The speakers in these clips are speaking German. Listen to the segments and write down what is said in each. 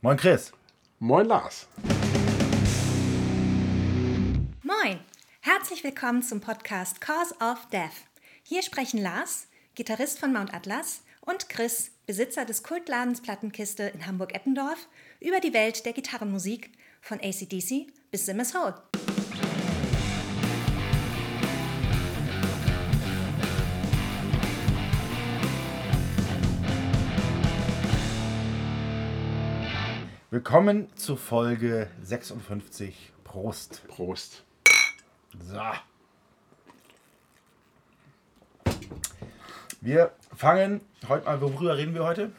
Moin Chris. Moin Lars. Moin, herzlich willkommen zum Podcast Cause of Death. Hier sprechen Lars, Gitarrist von Mount Atlas, und Chris, Besitzer des Kultladens Plattenkiste in Hamburg-Eppendorf, über die Welt der Gitarrenmusik von ACDC bis Simmers Hole. Willkommen zu Folge 56. Prost. Prost. So. Wir fangen heute mal, worüber reden wir heute?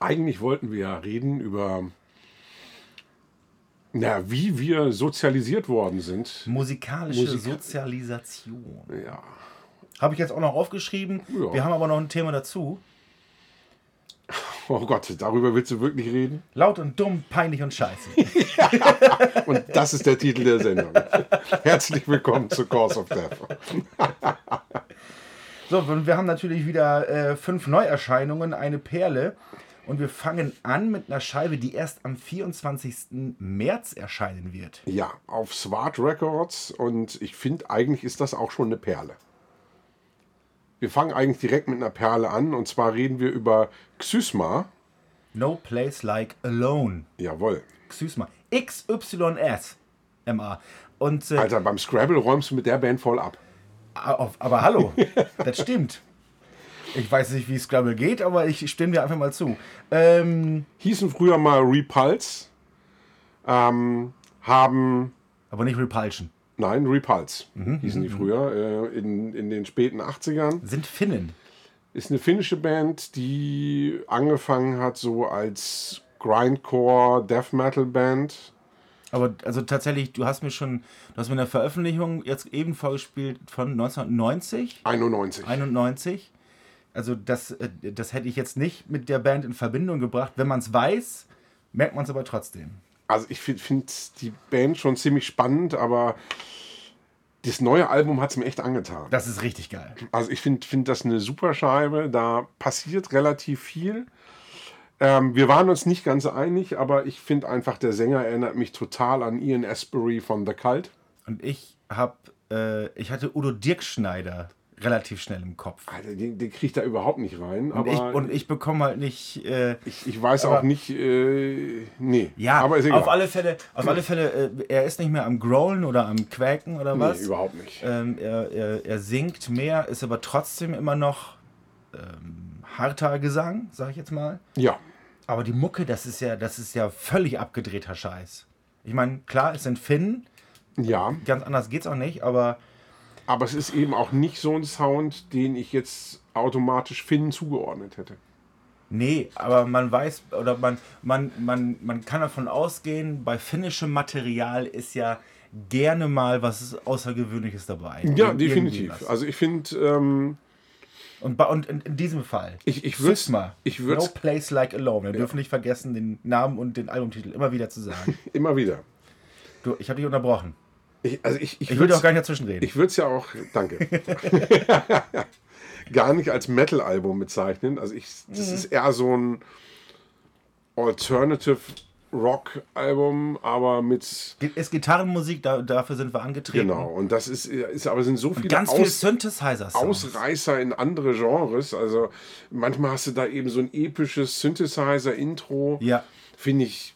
Eigentlich wollten wir ja reden über, na, wie wir sozialisiert worden sind. Musikalische Musika- Sozialisation. Ja. Habe ich jetzt auch noch aufgeschrieben. Ja. Wir haben aber noch ein Thema dazu. Oh Gott, darüber willst du wirklich reden? Laut und dumm, peinlich und scheiße. Und das ist der Titel der Sendung. Herzlich willkommen zu Cause of Death. So, und wir haben natürlich wieder äh, fünf Neuerscheinungen, eine Perle. Und wir fangen an mit einer Scheibe, die erst am 24. März erscheinen wird. Ja, auf Swart Records und ich finde, eigentlich ist das auch schon eine Perle. Wir fangen eigentlich direkt mit einer Perle an und zwar reden wir über Xysma. No Place Like Alone. Jawohl. Xysma. XYS. MA. Und, äh, Alter, beim Scrabble räumst du mit der Band voll ab. auf, aber hallo, das stimmt. Ich weiß nicht, wie Scrabble geht, aber ich stimme dir einfach mal zu. Ähm, hießen früher mal Repulse, ähm, haben, aber nicht Repulsion. Nein, Repulse Mhm, hießen die früher, äh, in, in den späten 80ern. Sind Finnen. Ist eine finnische Band, die angefangen hat so als Grindcore Death Metal Band. Aber also tatsächlich, du hast mir schon, du hast mir eine Veröffentlichung jetzt eben vorgespielt von 1990, 91. 91. Also das, äh, das hätte ich jetzt nicht mit der Band in Verbindung gebracht. Wenn man es weiß, merkt man es aber trotzdem. Also ich finde find die Band schon ziemlich spannend, aber das neue Album hat es mir echt angetan. Das ist richtig geil. Also ich finde find das eine super Scheibe. Da passiert relativ viel. Ähm, wir waren uns nicht ganz einig, aber ich finde einfach, der Sänger erinnert mich total an Ian Asbury von The Cult. Und ich habe, äh, ich hatte Udo Dirkschneider relativ schnell im Kopf. Alter, den, den kriegt da überhaupt nicht rein. Und ich, und ich bekomme halt nicht. Äh, ich, ich weiß aber- auch nicht, äh, nee. ja, aber ist egal. auf alle Fälle, auf alle Fälle äh, er ist nicht mehr am Growlen oder am Quäken oder was. Nee, überhaupt nicht. Ähm, er, er, er singt mehr, ist aber trotzdem immer noch ähm, harter Gesang, sag ich jetzt mal. Ja, Aber die Mucke, das ist ja, das ist ja völlig abgedrehter Scheiß. Ich meine, klar, es sind Finnen, ja. ganz anders geht's auch nicht, aber Aber es ist eben auch nicht so ein Sound, den ich jetzt automatisch Finnen zugeordnet hätte. nee, aber man weiß oder man, man, man, man kann davon ausgehen, bei finnischem Material ist ja gerne mal was Außergewöhnliches dabei. Ja, Irgendwie definitiv. Also ich finde, ähm, Und, bei- und in, in diesem Fall. Ich- ich Sysma, ich würd's- No Place Like Alone. Wir dürfen nicht vergessen, den Namen und den Albumtitel immer wieder zu sagen. immer wieder. Du, ich habe dich unterbrochen. Ich, also ich, ich, Ich würde auch gar nicht dazwischen reden. Ich würde es ja auch, danke, gar nicht als Metal-Album bezeichnen. Also ich, das Mhm. ist eher so ein Alternative Rock-Album, aber mit ist Gitarrenmusik, da, dafür sind wir angetreten. genau. Und das ist, ist aber sind so viele Ganz viel Aus, Synthesizer-Sounds. Ausreißer in andere Genres. Also manchmal hast du da eben so ein episches Synthesizer-Intro. Ja. Finde ich,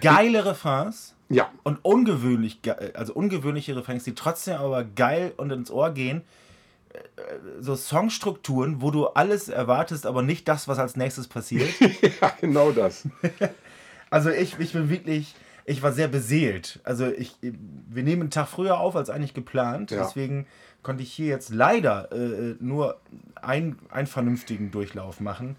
Geile Refrains ja, und ungewöhnlich, ge- also ungewöhnliche Refrains, die trotzdem aber geil und ins Ohr gehen. Äh, So Songstrukturen, wo du alles erwartest, aber nicht das, was als nächstes passiert. ja, genau das. Also ich, ich bin wirklich, ich war sehr beseelt. Also ich, wir nehmen einen Tag früher auf als eigentlich geplant. Ja. Deswegen konnte ich hier jetzt leider äh, nur ein, einen vernünftigen Durchlauf machen.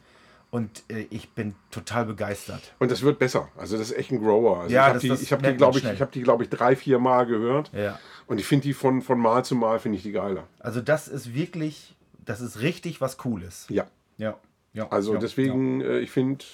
Und äh, ich bin total begeistert. Und das wird besser. Also das ist echt ein Grower. Also Ja, ich habe das- die, ich hab die glaube ich, ich habe die, glaube ich, drei, vier Mal gehört. Ja. Und ich finde die von, von Mal zu Mal, finde ich die geiler. Also das ist wirklich, das ist richtig was Cooles. Ja. Ja. ja Also ja, deswegen, äh, ich finde,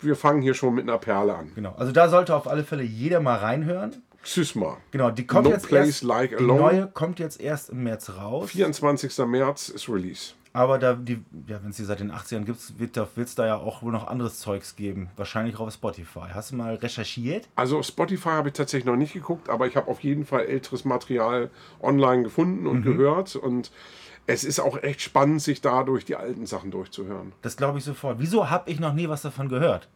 wir fangen hier schon mit einer Perle an. Genau. Also da sollte auf alle Fälle jeder mal reinhören. Xysma. Genau, die kommt No jetzt Place erst, Like die neue kommt jetzt erst im März raus. 24. März ist Release. Aber da die, ja, wenn es die seit den 80ern gibt, wird wird's da ja auch wohl noch anderes Zeugs geben. Wahrscheinlich auch auf Spotify. Hast du mal recherchiert? Also auf Spotify habe ich tatsächlich noch nicht geguckt, aber ich habe auf jeden Fall älteres Material online gefunden und gehört. Und es ist auch echt spannend, sich da durch die alten Sachen durchzuhören. Das glaube ich sofort. Wieso habe ich noch nie was davon gehört?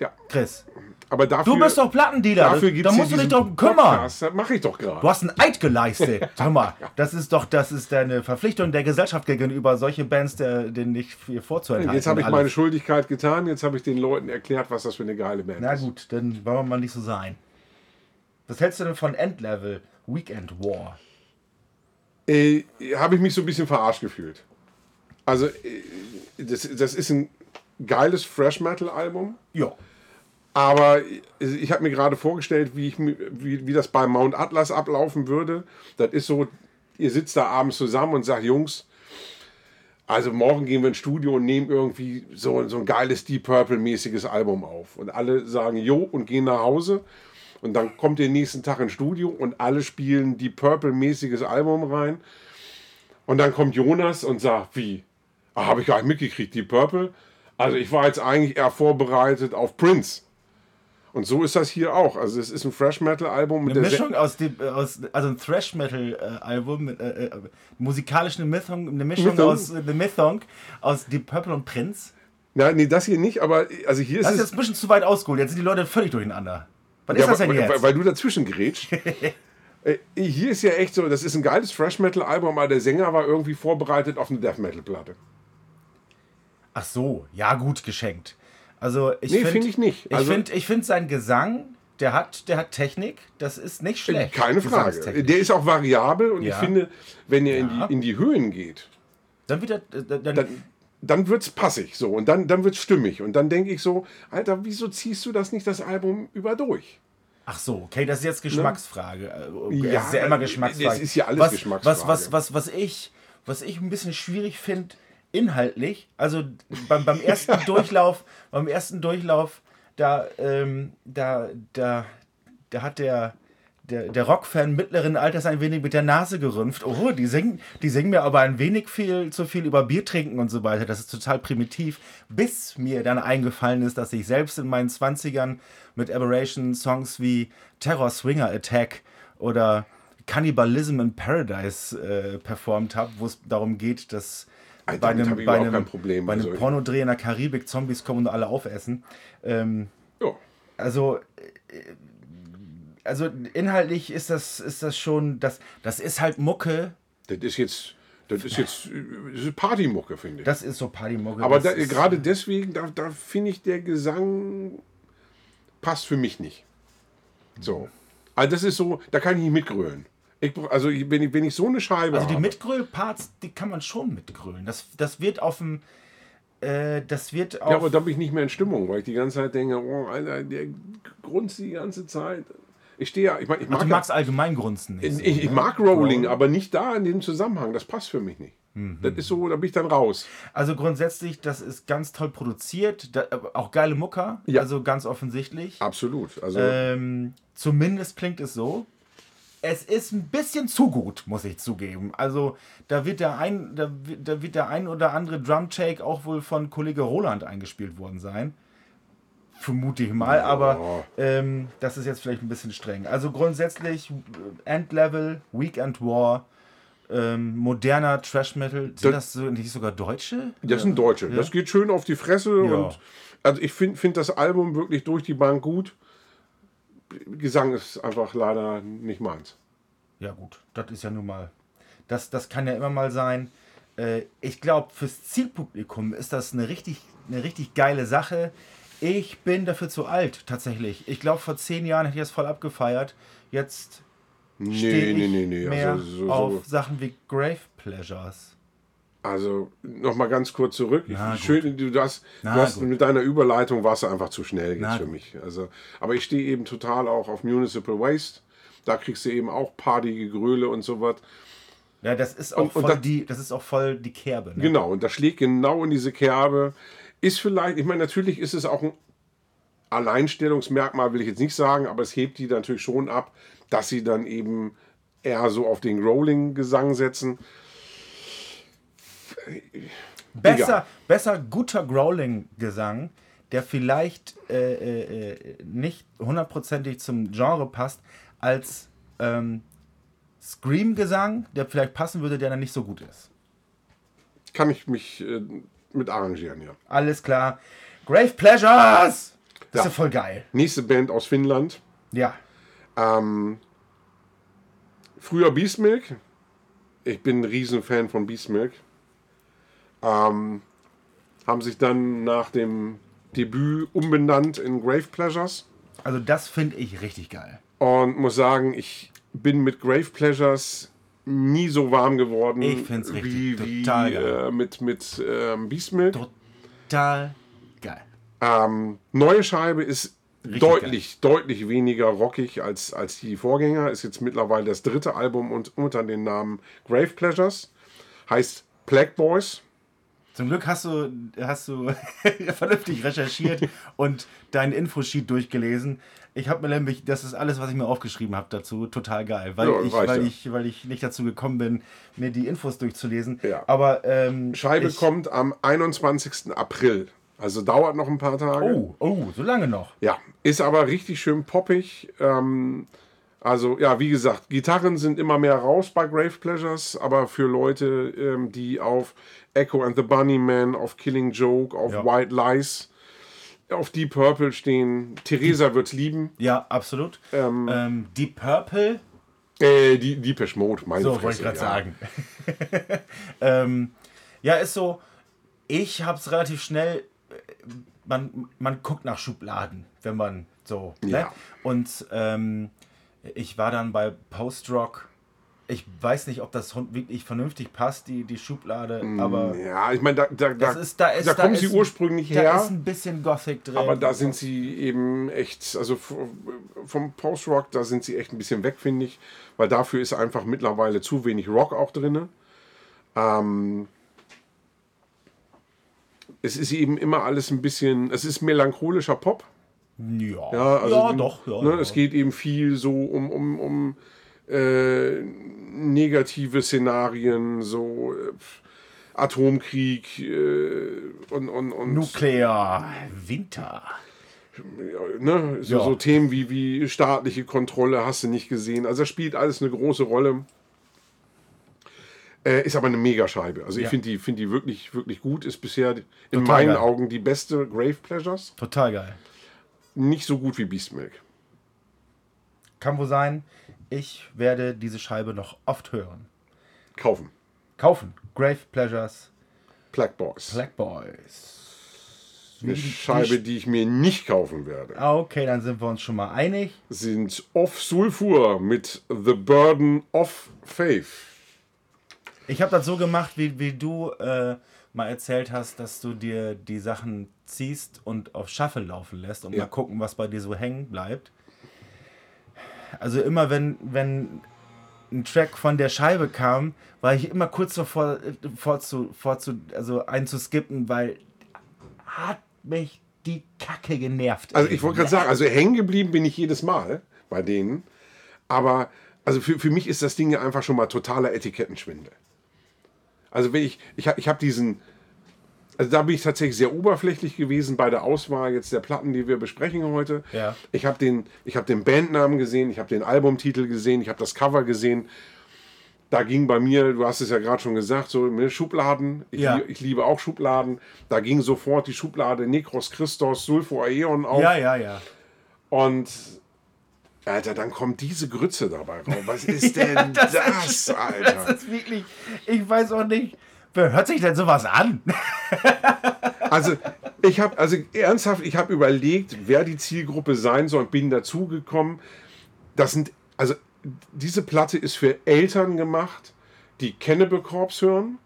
Ja, Chris, aber dafür, du bist doch Plattendealer. dafür da gibt's musst du dich doch kümmern. Podcast. Das mache ich doch Du gerade. hast einen Eid geleistet. Sag mal, das ist doch, das ist deine Verpflichtung der Gesellschaft gegenüber, solche Bands der, denen nicht viel vorzuenthalten. Jetzt habe ich Alles. meine Schuldigkeit getan, jetzt habe ich den Leuten erklärt, was das für eine geile Band Na ist. gut, dann wollen wir mal nicht so sein. Was hältst du denn von Endlevel Weekend War? äh, habe ich mich so ein bisschen verarscht gefühlt. Also, äh, das, das ist ein geiles Fresh Metal Album, Ja. aber ich habe mir gerade vorgestellt, wie, ich, wie, wie das bei Mount Atlas ablaufen würde. Das ist so, ihr sitzt da abends zusammen und sagt, Jungs, also morgen gehen wir ins Studio und nehmen irgendwie so, so ein geiles Deep Purple-mäßiges Album auf. Und alle sagen Jo und gehen nach Hause. Und dann kommt ihr nächsten Tag ins Studio und alle spielen Deep Purple-mäßiges Album rein. Und dann kommt Jonas und sagt, wie? Ah, habe ich gar nicht mitgekriegt, Deep Purple. Also ich war jetzt eigentlich eher vorbereitet auf Prince. Und so ist das hier auch. Also es ist ein Fresh Metal Album mit Eine Mischung aus, dem, äh, aus also ein Thrash Metal äh, Album mit äh, äh, musikalisch eine Mischung, eine Mischung Mischung. aus äh, eine Mischung aus Deep Purple und Prince. Nein, nee, das hier nicht, aber also hier ist Das ist jetzt ein bisschen zu weit ausgeholt. Jetzt sind die Leute völlig durcheinander. Was ist Ja, das denn weil, jetzt? weil, weil du dazwischen gerätst. Äh, Hier ist ja echt so, das ist ein geiles Fresh Metal Album, aber der Sänger war irgendwie vorbereitet auf eine Death Metal Platte. Ach so, ja gut geschenkt. Also ich Nee, finde finde ich nicht. Ich Also- finde ich find sein Gesang, der hat, der hat Technik, das ist nicht schlecht. Keine Frage. Der ist auch variabel und ich Ja. finde, wenn er in, Ja. die, in die Höhen geht, Dann wieder, äh, dann, dann, dann wird es passig so und dann, dann wird es stimmig. Und dann denke ich so, Alter, wieso ziehst du das nicht das Album über durch? Ach so, okay, das ist jetzt Geschmacksfrage. Äh, Ja, es ist ja immer Geschmacksfrage. es ist ja alles was, Geschmacksfrage. Was, was, was, was, ich, was ich ein bisschen schwierig finde, inhaltlich, also beim, beim ersten Durchlauf, beim ersten Durchlauf, da, ähm, da, da, da hat der, der, der Rockfan mittleren Alters ein wenig mit der Nase gerümpft. Oh, die singen, die singen mir aber ein wenig viel zu viel über Bier trinken und so weiter. Das ist total primitiv. Bis mir dann eingefallen ist, dass ich selbst in meinen 20ern mit Aberration Songs wie Terror Swinger Attack oder Cannibalism in Paradise äh, performt habe, wo es darum geht, dass Alter, bei einem, ich bei einem, kein Problem bei einem solchen. Pornodreh in der Karibik Zombies kommen und alle aufessen. Ähm, Ja. also äh, also inhaltlich ist das ist das schon das das ist halt Mucke Das ist jetzt, das ist jetzt äh, das ist Partymucke, finde ich. das ist so Partymucke Aber da, gerade deswegen, da, da finde ich, der Gesang passt für mich nicht. So. Also das ist so, da kann ich nicht mitgrölen. Ich, also ich- wenn ich, wenn ich so eine Scheibe also die Mitgröl-Parts die kann man schon mitgrölen das das wird auf dem äh, das wird auf ja, aber da bin ich nicht mehr in Stimmung, weil ich die ganze Zeit denke, oh, Alter, der grunzt die ganze Zeit. Ich stehe ja, ich, mein, ich Ach, mag du ja- magst allgemein grunzen nicht Ich, ich mag Rolling, aber nicht da in dem Zusammenhang. Das passt für mich nicht. Mhm. Das ist so, da bin ich dann raus. Also grundsätzlich, das ist ganz toll produziert, da, auch geile Mucker, Ja. also ganz offensichtlich. Absolut. Also Ähm, zumindest klingt es so. Es ist ein bisschen zu gut, muss ich zugeben. Also da wird der ein, da, da wird der ein oder andere Drum-Take auch wohl von Kollege Roland eingespielt worden sein. Vermute ich mal, aber ähm, das ist jetzt vielleicht ein bisschen streng. Also grundsätzlich äh, Endlevel, Weekend War, ähm, moderner Trash Metal. Sind das so, nicht sogar Deutsche? das sind Deutsche. Das geht schön auf die Fresse. Ja. Und also ich finde find das Album wirklich durch die Bank gut. Gesang ist einfach leider nicht meins. Ja, gut, das ist ja nun mal. Das, das kann ja immer mal sein. Äh, ich glaube, fürs Zielpublikum ist das eine richtig, eine richtig geile Sache. Ich bin dafür zu alt, tatsächlich. Ich glaube, vor zehn Jahren hätte ich das voll abgefeiert. Jetzt Nee, nee, nee, nee. mehr Also, so, auf so. Sachen wie Grave Pleasures. Also nochmal ganz kurz zurück. Na, Schön, du, das, du hast mit deiner Überleitung warst du einfach zu schnell jetzt Na, für mich. Also, aber ich stehe eben total auch auf Municipal Waste. Da kriegst du eben auch Partygegröle und sowas. Ja, das ist auch, Und- und voll, das- die, das ist auch voll die Kerbe. Ne? Genau, und das schlägt genau in diese Kerbe. Ist vielleicht, ich meine, natürlich ist es auch ein Alleinstellungsmerkmal will ich jetzt nicht sagen, aber es hebt die natürlich schon ab, dass sie dann eben eher so auf den Growling-Gesang setzen. Besser, Egal. besser guter Growling-Gesang, der vielleicht äh, äh, nicht hundertprozentig zum Genre passt, als ähm, Scream-Gesang, der vielleicht passen würde, der dann nicht so gut ist. Kann ich mich äh, mit arrangieren, ja. Alles klar. Grave Pleasures! Das ist Ja. ja voll geil. Nächste Band aus Finnland. Ja. Ähm, früher Beastmilk. Ich bin ein Riesenfan von Beastmilk. Ähm, haben sich dann nach dem Debüt umbenannt in Grave Pleasures. Also das finde ich richtig geil. Und muss sagen, ich bin mit Grave Pleasures nie so warm geworden Ich find's richtig wie, wie total geil. äh, mit, mit ähm, Beastmilk. Total geil. Ähm, neue Scheibe ist Richtig deutlich, deutlich weniger rockig als, als die Vorgänger. Ist jetzt mittlerweile das dritte Album und unter dem Namen Grave Pleasures. Heißt Plague Boys. Zum Glück hast du, hast du vernünftig recherchiert und deinen Infosheet durchgelesen. Ich habe mir nämlich, das ist alles, was ich mir aufgeschrieben habe dazu, total geil, weil, Ja, ich, weil, ja. ich, weil ich nicht dazu gekommen bin, mir die Infos durchzulesen. Ja. Aber ähm, Scheibe ich, kommt am 21. April. Also dauert noch ein paar Tage. Oh, oh, so lange noch. Ja, ist aber richtig schön poppig. Ähm, also ja, wie gesagt, Gitarren sind immer mehr raus bei Grave Pleasures, aber für Leute, ähm, die auf Echo and the Bunnyman, auf Killing Joke, auf Ja. White Lies, auf Deep Purple stehen, Theresa wird's lieben. Ja, absolut. Ähm, Deep Purple, Äh, die Deepish Mode, meine so Fresse, wollte ich gerade ja. sagen. ähm, ja, ist so, ich habe es relativ schnell, äh, man, man guckt nach Schubladen, wenn man so, ne? Ja. Und ähm, ich war dann bei Post-Rock. Ich weiß nicht, ob das wirklich vernünftig passt, die, die Schublade, aber Ja, ich meine, da, da, da, ist, da ist, da kommen sie ursprünglich da her. ist ein bisschen Gothic drin. Aber da sind sie eben echt, also vom Post-Rock, da sind sie echt ein bisschen weg, finde ich, weil dafür ist einfach mittlerweile zu wenig Rock auch drin. Ähm, es ist eben immer alles ein bisschen, es ist melancholischer Pop. Ja, Ja, also ja doch. Ja, ne, ja. Es geht eben viel so um, um, um äh, negative Szenarien, so äh, Atomkrieg äh, und, und, und Nuklear Winter. ne, so, so Themen wie, wie staatliche Kontrolle hast du nicht gesehen. Also das spielt alles eine große Rolle. Äh, ist aber eine Megascheibe. Also ich finde die, find die wirklich, wirklich gut. Ist bisher in Total meinen geil. Augen die beste Grave Pleasures. Total geil. Nicht so gut wie Beastmilk. Kann wohl sein. Ich werde diese Scheibe noch oft hören. Kaufen. Kaufen. Grave Pleasures. Black Boys. Black Boys. Eine Scheibe, die ich mir nicht kaufen werde, Ah, Okay, dann sind wir uns schon mal einig. sind Off Sulfur mit The Burden of Faith. Ich habe das so gemacht, wie, wie du äh, mal erzählt hast, dass du dir die Sachen ziehst und auf Shuffle laufen lässt und Ja. mal gucken, was bei dir so hängen bleibt. Also immer wenn, wenn ein Track von der Scheibe kam, war ich immer kurz davor äh, vorzu, vorzu, also einzuskippen, weil hat mich die Kacke genervt. Also ich wollte gerade sagen, also hängen geblieben bin ich jedes Mal bei denen. Aber also für, für mich ist das Ding ja einfach schon mal totaler Etikettenschwindel. Also wenn ich, ich habe ich hab diesen, also da bin ich tatsächlich sehr oberflächlich gewesen bei der Auswahl jetzt der Platten, die wir besprechen heute. Ja. Ich habe den, ich hab den Bandnamen gesehen, ich habe den Albumtitel gesehen, ich habe das Cover gesehen. Da ging bei mir, du hast es ja gerade schon gesagt, so ne, Schubladen. Ich, Ja. ich liebe auch Schubladen. Da ging sofort die Schublade Nekros Christos, Sulfo Aeon auf. Ja, ja, ja. Und Alter, dann kommt diese Grütze dabei raus. Was ist denn das, Das Alter? ist wirklich, ich weiß auch nicht, wer hört sich denn sowas an? Also, ich habe also ernsthaft, ich habe überlegt, wer die Zielgruppe sein soll und bin dazugekommen. Das sind, also diese Platte ist für Eltern gemacht, die Cannibal Corpse hören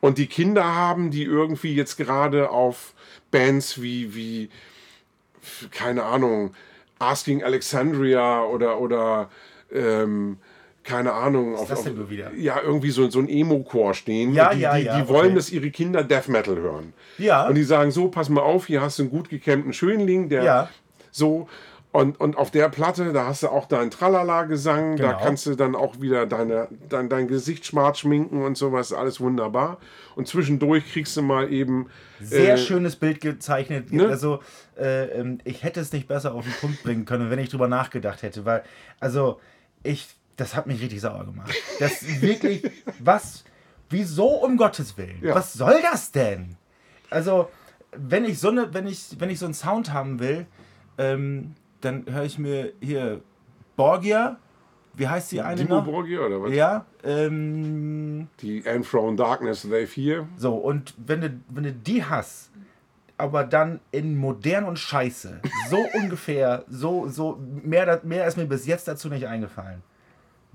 und die Kinder haben, die irgendwie jetzt gerade auf Bands wie, wie keine Ahnung, Asking Alexandria oder, oder ähm, keine Ahnung. Was das denn nur wieder? Ja, irgendwie so, so ein Emo-Chor stehen. Ja, die, ja, die, ja, die wollen, okay. dass ihre Kinder Death Metal hören. Ja. Und die sagen so, pass mal auf, hier hast du einen gut gekämmten Schönling, der, Ja. So. Und, und auf der Platte, da hast du auch deinen Tralala-Gesang, da Genau. kannst du dann auch wieder deine, dein, dein Gesicht schwarz schminken und sowas, alles wunderbar. Und zwischendurch kriegst du mal eben. Sehr äh, schönes Bild gezeichnet. ne? Also, äh, ähm, ich hätte es nicht besser auf den Punkt bringen können, wenn ich drüber nachgedacht hätte. Weil, also, ich, das hat mich richtig sauer gemacht. Das wirklich, was, wieso um Gottes Willen? Ja. Was soll das denn? Also, wenn ich so eine, wenn ich, wenn ich so einen Sound haben will, ähm, dann höre ich mir hier Borgia, wie heißt die eine Timo noch? Borgia oder was? Ja, ähm, Die And From Darkness They Fear. so, und wenn du, wenn du die hast, aber dann in modern und scheiße, so ungefähr, so, so, mehr, mehr ist mir bis jetzt dazu nicht eingefallen.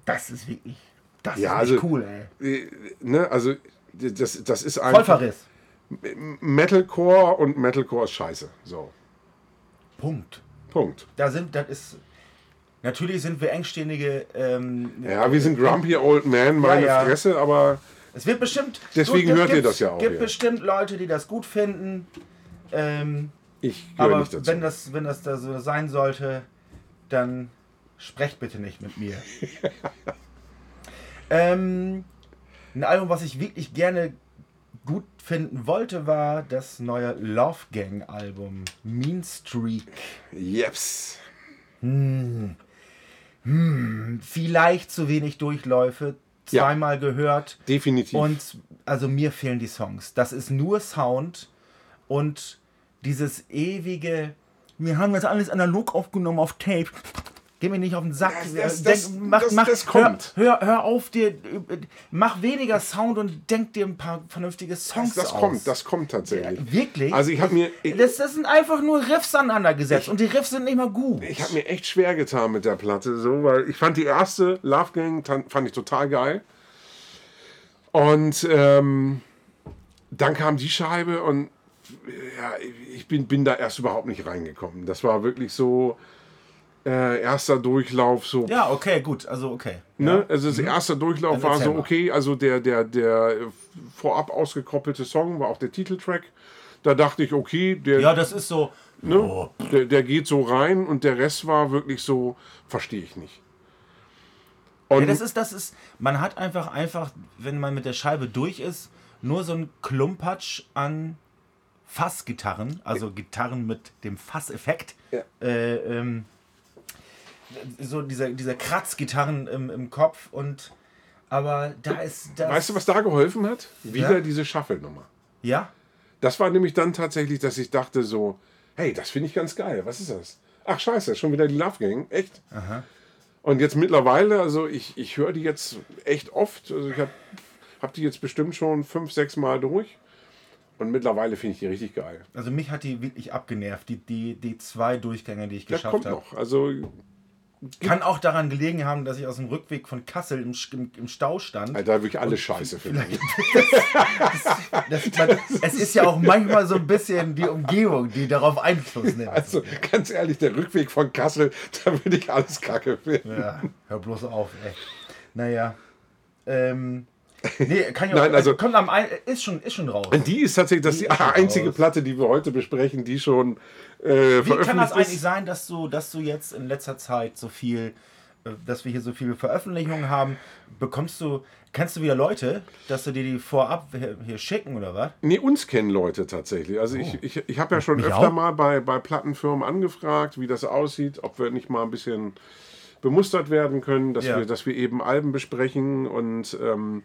Das ist wirklich, das Ja, ist also- cool, ey. Äh, ne, also das, das ist einfach Vollverriss. Metalcore und Metalcore ist scheiße. So, Punkt. Punkt. Da sind, das ist, natürlich sind wir engständige, ähm, Ja, wir sind grumpy old man, meine Ja, ja. Fresse, aber es wird bestimmt, Deswegen es hört ihr das ja auch gibt hier. bestimmt Leute, die das gut finden, ähm, ich Aber nicht dazu. wenn das, wenn das da so sein sollte, dann sprecht bitte nicht mit mir. ähm, ein Album, was ich wirklich gerne gut finden wollte, war das neue Love Gang Album Mean Streak. Jeps. Vielleicht zu wenig Durchläufe, Ja. zweimal gehört. Definitiv. Und also mir fehlen die Songs. Das ist nur Sound und dieses ewige, wir haben das alles analog aufgenommen auf Tape. Geh mir nicht auf den Sack. Das- das- Denk- das- mach, das- mach, das kommt. Hör, hör, hör auf dir, mach weniger Sound und denk dir ein paar vernünftige Songs das aus. kommt, das kommt tatsächlich. Wirklich? Also ich habe mir, ich, das, das sind einfach nur Riffs aneinander gesetzt und die Riffs sind nicht mal gut. ich habe mir echt schwer getan mit der Platte, so, weil ich fand die erste Love Gang fand ich total geil. Und ähm, dann kam die Scheibe und ja, ich bin, bin da erst überhaupt nicht reingekommen. Das war wirklich so äh, erster Durchlauf, so ja, okay, gut. Also okay. Ne? Also das erste Durchlauf Dann war so, okay, also der, der, der vorab ausgekoppelte Song war auch der Titeltrack. Da dachte ich, okay, der, Ja, das ist so. ne, Oh. der, der geht so rein und der Rest war wirklich so, verstehe ich nicht. Und Ja, das ist, das ist, man hat einfach, einfach, wenn man mit der Scheibe durch ist, nur so ein Klumpatsch an Fassgitarren, also Gitarren mit dem Fasseffekt. Ja. Äh, ähm, so diese, diese Kratzgitarren im, im Kopf und aber da ist das. weißt du, was da geholfen hat? Wieder Ja. diese Shuffle-Nummer. Ja? Das war nämlich dann tatsächlich, dass ich dachte so, hey, das finde ich ganz geil. Was ist das? Ach scheiße, schon wieder die Love Gang. Echt? Und jetzt mittlerweile, also ich, ich höre die jetzt echt oft. Also ich habe hab die jetzt bestimmt schon fünf, sechs Mal durch. Und mittlerweile finde ich die richtig geil. Also mich hat die wirklich abgenervt, die, die, die zwei Durchgänge, die ich Das geschafft kommt habe. noch. Also Kann auch daran gelegen haben, dass ich aus dem Rückweg von Kassel im, im, im Stau stand. Alter, wirklich alle scheiße finde. Das, man, es ist ja auch manchmal so ein bisschen die Umgebung, die darauf Einfluss nimmt. Also ganz ehrlich, der Rückweg von Kassel, da würde ich alles kacke finden. ja, hör bloß auf, ey. Naja. Ähm, nee, kann ja Nein, auch, also- kommt am ist schon, ist schon raus. Die ist tatsächlich das die Die einzige raus. Platte, die wir heute besprechen, die schon äh, Wie kann das eigentlich ist. sein, dass du, dass du jetzt in letzter Zeit so viel, äh, dass wir hier so viele Veröffentlichungen haben? Bekommst du, kennst du wieder Leute, dass du dir die vorab hier, schicken oder was? Nee, uns kennen Leute tatsächlich. Also ich, ich, ich habe ja schon Mich öfter auch? mal bei, bei Plattenfirmen angefragt, wie das aussieht, ob wir nicht mal ein bisschen bemustert werden können, dass, Ja. wir, dass wir eben Alben besprechen. Und ähm,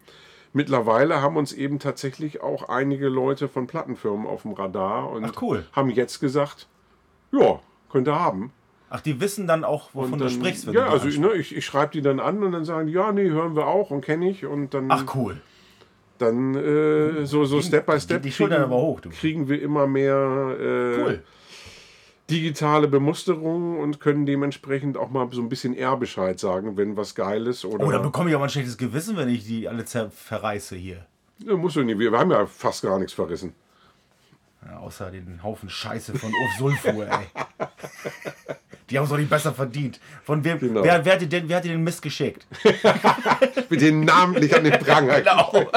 mittlerweile haben uns eben tatsächlich auch einige Leute von Plattenfirmen auf dem Radar und cool. haben jetzt gesagt, ja, könnt ihr haben. Ach, die wissen dann auch, wovon Und du dann, sprichst, wenn ja, du die also ne, ich, ich schreibe die dann an und dann sagen die, ja, nee, hören wir auch und kenne ich. Und dann Ach cool. dann äh, so, so Step by Step die Schultern aber hoch, du. kriegen wir immer mehr äh, Cool. Digitale Bemusterung und können dementsprechend auch mal so ein bisschen eher Bescheid sagen, wenn was geil ist. Oder Oh, bekomme ich aber ein schlechtes Gewissen, wenn ich die alle verreiße hier. ja, muss ja nicht. Wir haben ja fast gar nichts verrissen. Ja, außer den Haufen Scheiße von Sulfur, ey. Die haben es doch nicht besser verdient. Von wem, Genau. wer, wer, hat dir den, wer hat dir den Mist geschickt? Mit den namentlich an den Pranger. Genau.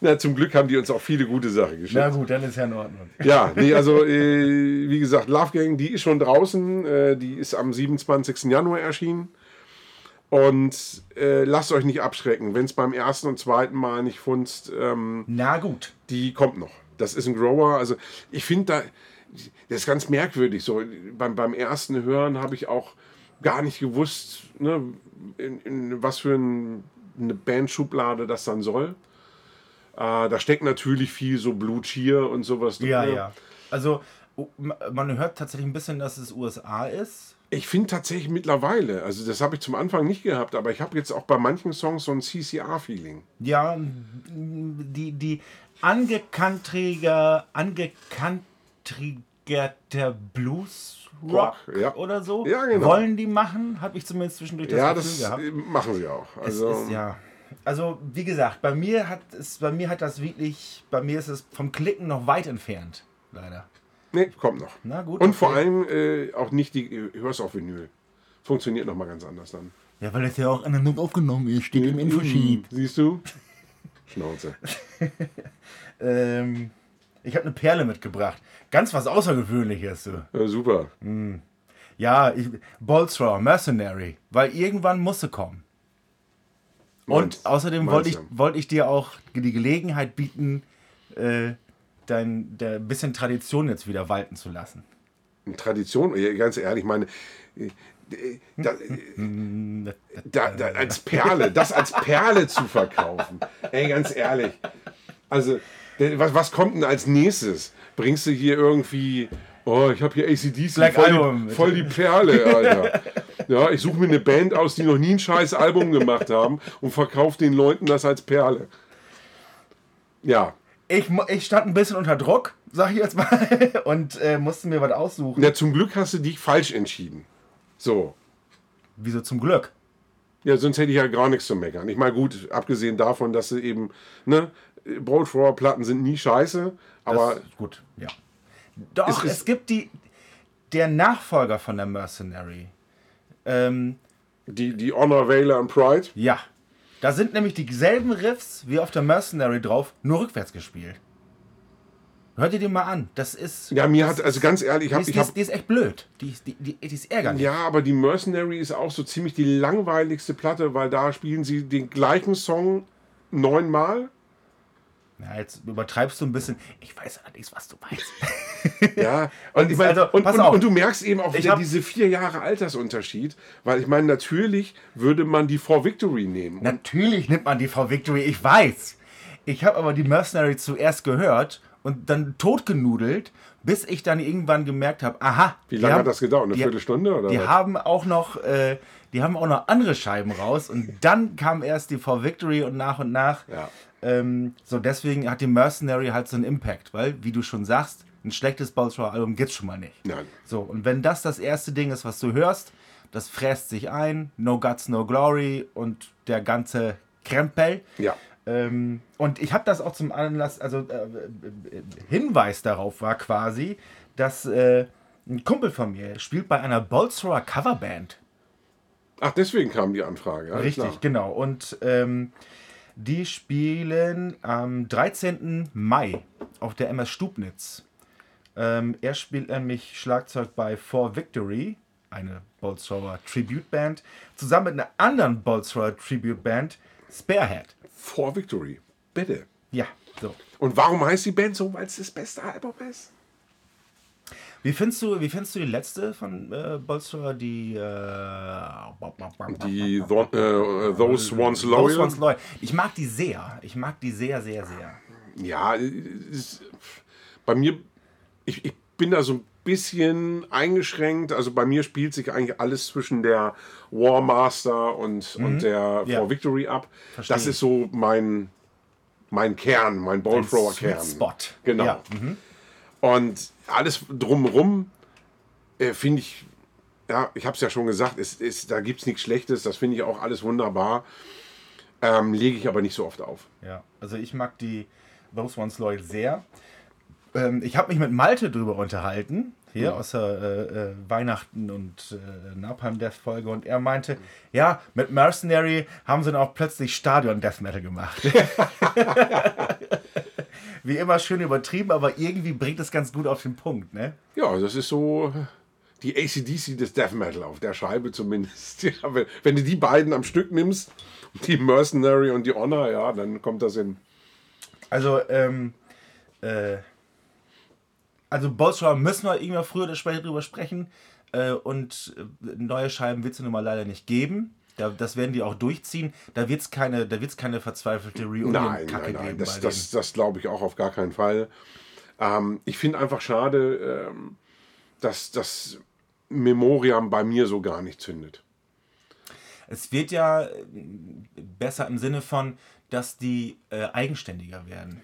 Na, zum Glück haben die uns auch viele gute Sachen geschickt. Na gut, dann ist ja in Ordnung. Ja, nee, also äh, wie gesagt, Love Gang, die ist schon draußen. Äh, die ist am 27. Januar erschienen. Und äh, lasst euch nicht abschrecken, wenn es beim ersten und zweiten Mal nicht funzt. Ähm, Na gut. die kommt noch. Das ist ein Grower. Also ich finde da, das ist ganz merkwürdig. So beim, beim ersten Hören habe ich auch gar nicht gewusst, ne, in, in was für ein, eine Bandschublade das dann soll. Äh, da steckt natürlich viel so Blue Cheer und sowas Ja, drin. ja. Also oh, ma- man hört tatsächlich ein bisschen, dass es USA ist. Ich finde tatsächlich mittlerweile, also das habe ich zum Anfang nicht gehabt, aber ich habe jetzt auch bei manchen Songs so ein CCR-Feeling. Ja, die, die angekantriger, angekantrigerter Blues Rock Rock, ja. oder so Ja, genau. wollen die machen, habe ich zumindest zwischendurch das ja, Gefühl das gehabt. äh, machen sie auch. Es Also, ist, ja. Also, wie gesagt, bei mir hat es, bei mir hat das wirklich, bei mir ist es vom Klicken noch weit entfernt, leider. nee, kommt noch. Na gut. Und okay. vor allem äh, auch nicht die, äh, hörst auf Vinyl. Funktioniert nochmal ganz anders dann. Ja, weil das ja auch analog aufgenommen ist, steht im Infosheet. Siehst du? Schnauze. Ähm, ich habe eine Perle mitgebracht. Ganz was Außergewöhnliches. So. Ja, super. Ja, ich, Bolstraw, Mercenary, weil irgendwann musste kommen. Und außerdem wollte ich, du? wollte ich dir auch die Gelegenheit bieten, äh, dein der bisschen Tradition jetzt wieder walten zu lassen. Tradition, ganz ehrlich, meine. äh, äh, Da, da, da, als Perle, das als Perle zu verkaufen. Ey, ganz ehrlich. Also, was, was kommt denn als nächstes? Bringst du hier irgendwie. Oh, ich habe hier ACDC, voll die, voll die Perle, Alter. Ja, ich suche mir eine Band aus, die noch nie ein scheiß Album gemacht haben und verkaufe den Leuten das als Perle. Ja, Ich, ich stand ein bisschen unter Druck, sag ich jetzt mal, und äh, musste mir was aussuchen. Na, zum Glück hast du dich falsch entschieden. So. Wieso zum Glück? Ja, sonst hätte ich ja gar nichts zu meckern. Ich meine, gut, abgesehen davon, dass sie eben, ne, Broadflower-Platten sind nie scheiße, aber das, gut, ja. Doch, Es es, ist- gibt die. Der Nachfolger von der Mercenary. Ähm, die, die Honor, Valor und Pride, ja. Da sind nämlich dieselben Riffs wie auf der Mercenary drauf, nur rückwärts gespielt. Hört ihr die mal an. Das ist. ja, mir hat, also ganz ehrlich, ich Die habe die, hab, die ist echt blöd. Die die, die, die ist ärgerlich. ja, aber die Mercenary ist auch so ziemlich die langweiligste Platte, weil da spielen sie den gleichen Song neunmal. Ja, jetzt übertreibst du ein bisschen. Ich weiß allerdings, was du meinst. Ja, und, ich mein, also, und, und, und du merkst eben auch wieder diese vier Jahre Altersunterschied, weil ich meine, natürlich würde man die For Victory nehmen. Natürlich nimmt man die Frau Victory, ich weiß. Ich habe aber die Mercenary zuerst gehört und dann totgenudelt, bis ich dann irgendwann gemerkt habe, aha. Wie lange haben- hat das gedauert? Eine die- Viertelstunde? Oder Die was? haben auch noch, äh, die haben auch noch andere Scheiben raus und dann kam erst die For Victory und nach und nach. Ja. Ähm, so deswegen hat die Mercenary halt so einen Impact, weil, wie du schon sagst, ein schlechtes Balshaw-Album gibt's schon mal nicht. Nein. So, und wenn das das erste Ding ist, was du hörst, das fräst sich ein, No Guts, No Glory und der ganze Krempel. Ja. Ähm, und ich habe das auch zum Anlass, also äh, äh, Hinweis darauf war quasi, dass äh, ein Kumpel von mir spielt bei einer Bolsrower Coverband. Ach, deswegen kam die Anfrage. alles Richtig, klar. genau. Und ähm, die spielen am 13. Mai auf der MS Stubnitz. Ähm, er spielt nämlich Schlagzeug bei For Victory, eine Bolsrower Tribute Band, zusammen mit einer anderen Bolsrower Tribute Band, Sparehead. For Victory. Bitte. Ja, so. Und warum heißt die Band so? Weil es das beste Album ist? Wie findest du, wie findest du die letzte von äh, Bolsrower, die, äh, Die Tho- äh, Those Once Loyal. Those Ones Loyal? Ich mag die sehr. Ich mag die sehr, sehr, sehr. Ja, ist, bei mir, ich, ich bin da so ein bisschen eingeschränkt. Also bei mir spielt sich eigentlich alles zwischen der War Master und, und der Mhm. Ja. For Victory ab. Verstehe Das ist so mein, mein Kern, mein Ballthrower Sweet Kern. Spot. Genau. Ja. mhm. Und alles drumherum äh, finde ich, ja, ich habe es ja schon gesagt, es, es, da gibt es nichts Schlechtes. Das finde ich auch alles wunderbar. Ähm, Lege ich aber nicht so oft auf. Ja, also ich mag die Those Ones Loyal sehr. Ähm, ich habe mich mit Malte drüber unterhalten hier aus der äh, äh, Weihnachten und äh, Napalm Death Folge und er meinte, ja, mit Mercenary haben sie dann auch plötzlich Stadion Death Metal gemacht. Wie immer schön übertrieben, aber irgendwie bringt es ganz gut auf den Punkt, ne? Ja, das ist so die ACDC des Death Metal, auf der Scheibe zumindest. Ja, wenn, wenn du die beiden am Stück nimmst, die Mercenary und die Honor, ja, dann kommt das hin. Also, ähm, äh, also Bolshoi müssen wir irgendwann früher oder später drüber sprechen. Äh, und äh, neue Scheiben wird es nun mal leider nicht geben. Da, das werden die auch durchziehen. Da wird es keine, da wird's keine verzweifelte Nein, Reunion-Kacke nein, nein, geben. das, das, das glaube ich auch auf gar keinen Fall. Ähm, ich finde einfach schade, ähm, dass das Memoriam bei mir so gar nicht zündet. Es wird ja äh, besser im Sinne von, dass die äh, eigenständiger werden.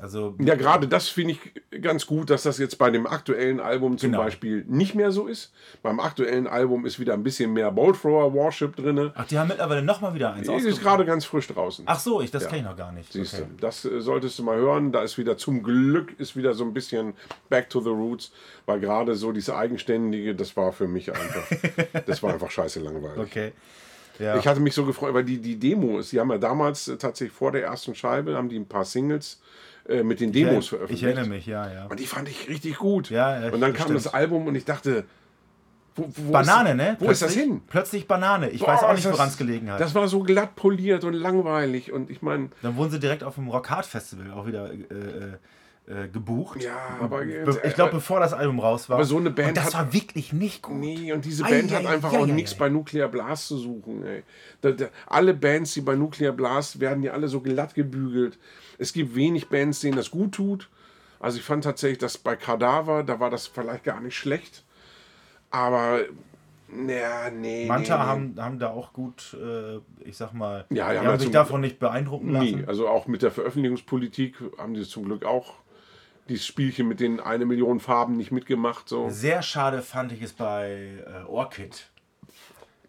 Also Ja, gerade das finde ich ganz gut, dass das jetzt bei dem aktuellen Album zum Genau. Beispiel nicht mehr so ist. Beim aktuellen Album ist wieder ein bisschen mehr Bolt Thrower Warship drin. Ach, die haben mittlerweile noch mal wieder eins Ist ausgebracht. gerade ganz frisch draußen. Ach so, ich das Ja. kenne ich noch gar nicht. Siehst Okay. du, das äh, solltest du mal hören. Da ist wieder zum Glück ist wieder so ein bisschen Back to the Roots, weil gerade so dieses Eigenständige, das war für mich einfach, das war einfach scheiße langweilig. Okay. Ja. Ich hatte mich so gefreut, weil die, die Demo ist, die haben ja damals äh, tatsächlich vor der ersten Scheibe, haben die ein paar Singles äh, mit den Demos ich, veröffentlicht. ich erinnere mich, ja, ja. Und die fand ich richtig gut. Ja, ja, und dann kam stimmt. das Album und ich dachte, wo, wo Banane, ist, ne? Wo ist das Plötzlich- hin? Plötzlich Banane. Ich Boah, weiß auch nicht, woran es gelegen hat. Das war so glatt poliert und langweilig. Und ich meine, Dann wurden sie direkt auf dem Rock Hard Festival auch wieder äh, äh, äh, gebucht. ja, aber Be ich glaube, bevor das Album raus war. Aber so eine Band Und das hat- war wirklich nicht gut. Nee, und diese Band ei, hat einfach ei, auch nichts ei. bei Nuclear Blast zu suchen. Da, da, alle Bands, die bei Nuclear Blast werden ja alle so glatt gebügelt. Es gibt wenig Bands, denen das gut tut. Also ich fand tatsächlich, dass bei Kadaver, da war das vielleicht gar nicht schlecht. Aber, naja, nee. Manta nee, nee. haben, haben da auch gut, äh, ich sag mal, Ja, die haben haben sich davon nicht beeindrucken lassen. Nee, also auch mit der Veröffentlichungspolitik haben die zum Glück auch dieses Spielchen mit den eine Million Farben nicht mitgemacht. So. Sehr schade fand ich es bei äh, Orchid.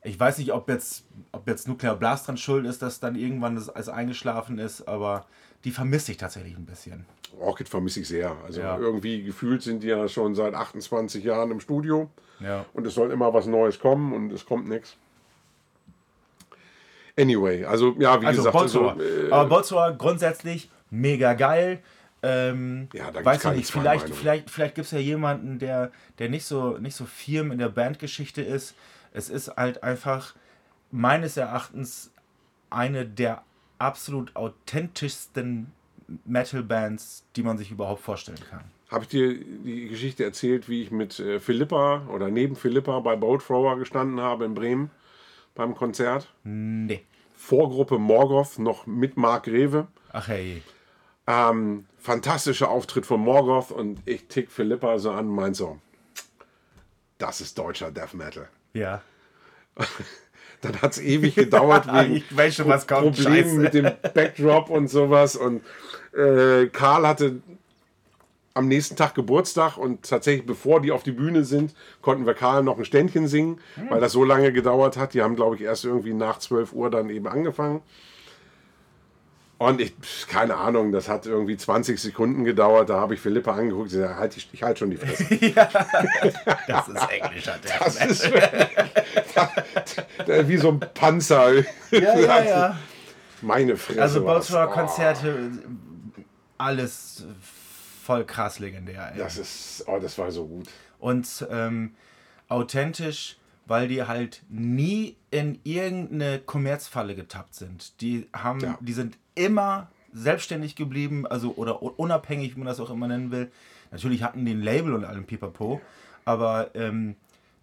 Ich weiß nicht, ob jetzt, ob jetzt Nuclear Blast dran schuld ist, dass dann irgendwann das alles eingeschlafen ist, aber die vermisse ich tatsächlich ein bisschen. Orchid vermisse ich sehr. Also Ja. irgendwie gefühlt sind die ja schon seit 28 Jahren im Studio. Ja. Und es soll immer was Neues kommen und es kommt nichts. Anyway, also ja, wie Also gesagt, Bolzor. also, äh, aber Bolzor grundsätzlich mega geil. Ähm, Ja, da weiß ich nicht, vielleicht, Meinungen. vielleicht, vielleicht gibt es ja jemanden, der, der nicht, so, nicht so firm in der Bandgeschichte ist. Es ist halt einfach meines Erachtens eine der absolut authentischsten Metal-Bands, die man sich überhaupt vorstellen kann. habe ich dir die Geschichte erzählt, wie ich mit äh, Philippa oder neben Philippa bei Boat Thrower gestanden habe in Bremen beim Konzert. Nee. Vorgruppe Morgoth noch mit Mark Rewe. Ach hey. Ähm, fantastischer Auftritt von Morgoth und ich tick Philippa so an und meint so, das ist deutscher Death Metal. Ja. Dann hat es ewig gedauert wegen Ich weiß schon, was kommt. Problemen Scheiße. mit dem Backdrop und sowas. Und äh, Karl hatte am nächsten Tag Geburtstag und tatsächlich, bevor die auf die Bühne sind, konnten wir Karl noch ein Ständchen singen, Hm. weil das so lange gedauert hat. Die haben, glaube ich, erst irgendwie nach 12 Uhr dann eben angefangen. Und ich, keine Ahnung, das hat irgendwie 20 Sekunden gedauert. Da habe ich Philippa angeguckt. Sie sagt, halt, ich, ich halte schon die Fresse. Das ist englischer Death Das ist wie so ein Panzer. Ja, ja, ja. Meine Fresse. Also. Bolzor Oh. Konzerte, alles voll krass legendär. Ey. Das ist, oh, das war so gut. Und ähm, authentisch, weil die halt nie in irgendeine Kommerzfalle getappt sind. Die haben, Ja. die sind immer selbstständig geblieben, also oder unabhängig, wie man das auch immer nennen will. Natürlich hatten die ein Label und allem Pipapo, aber ähm,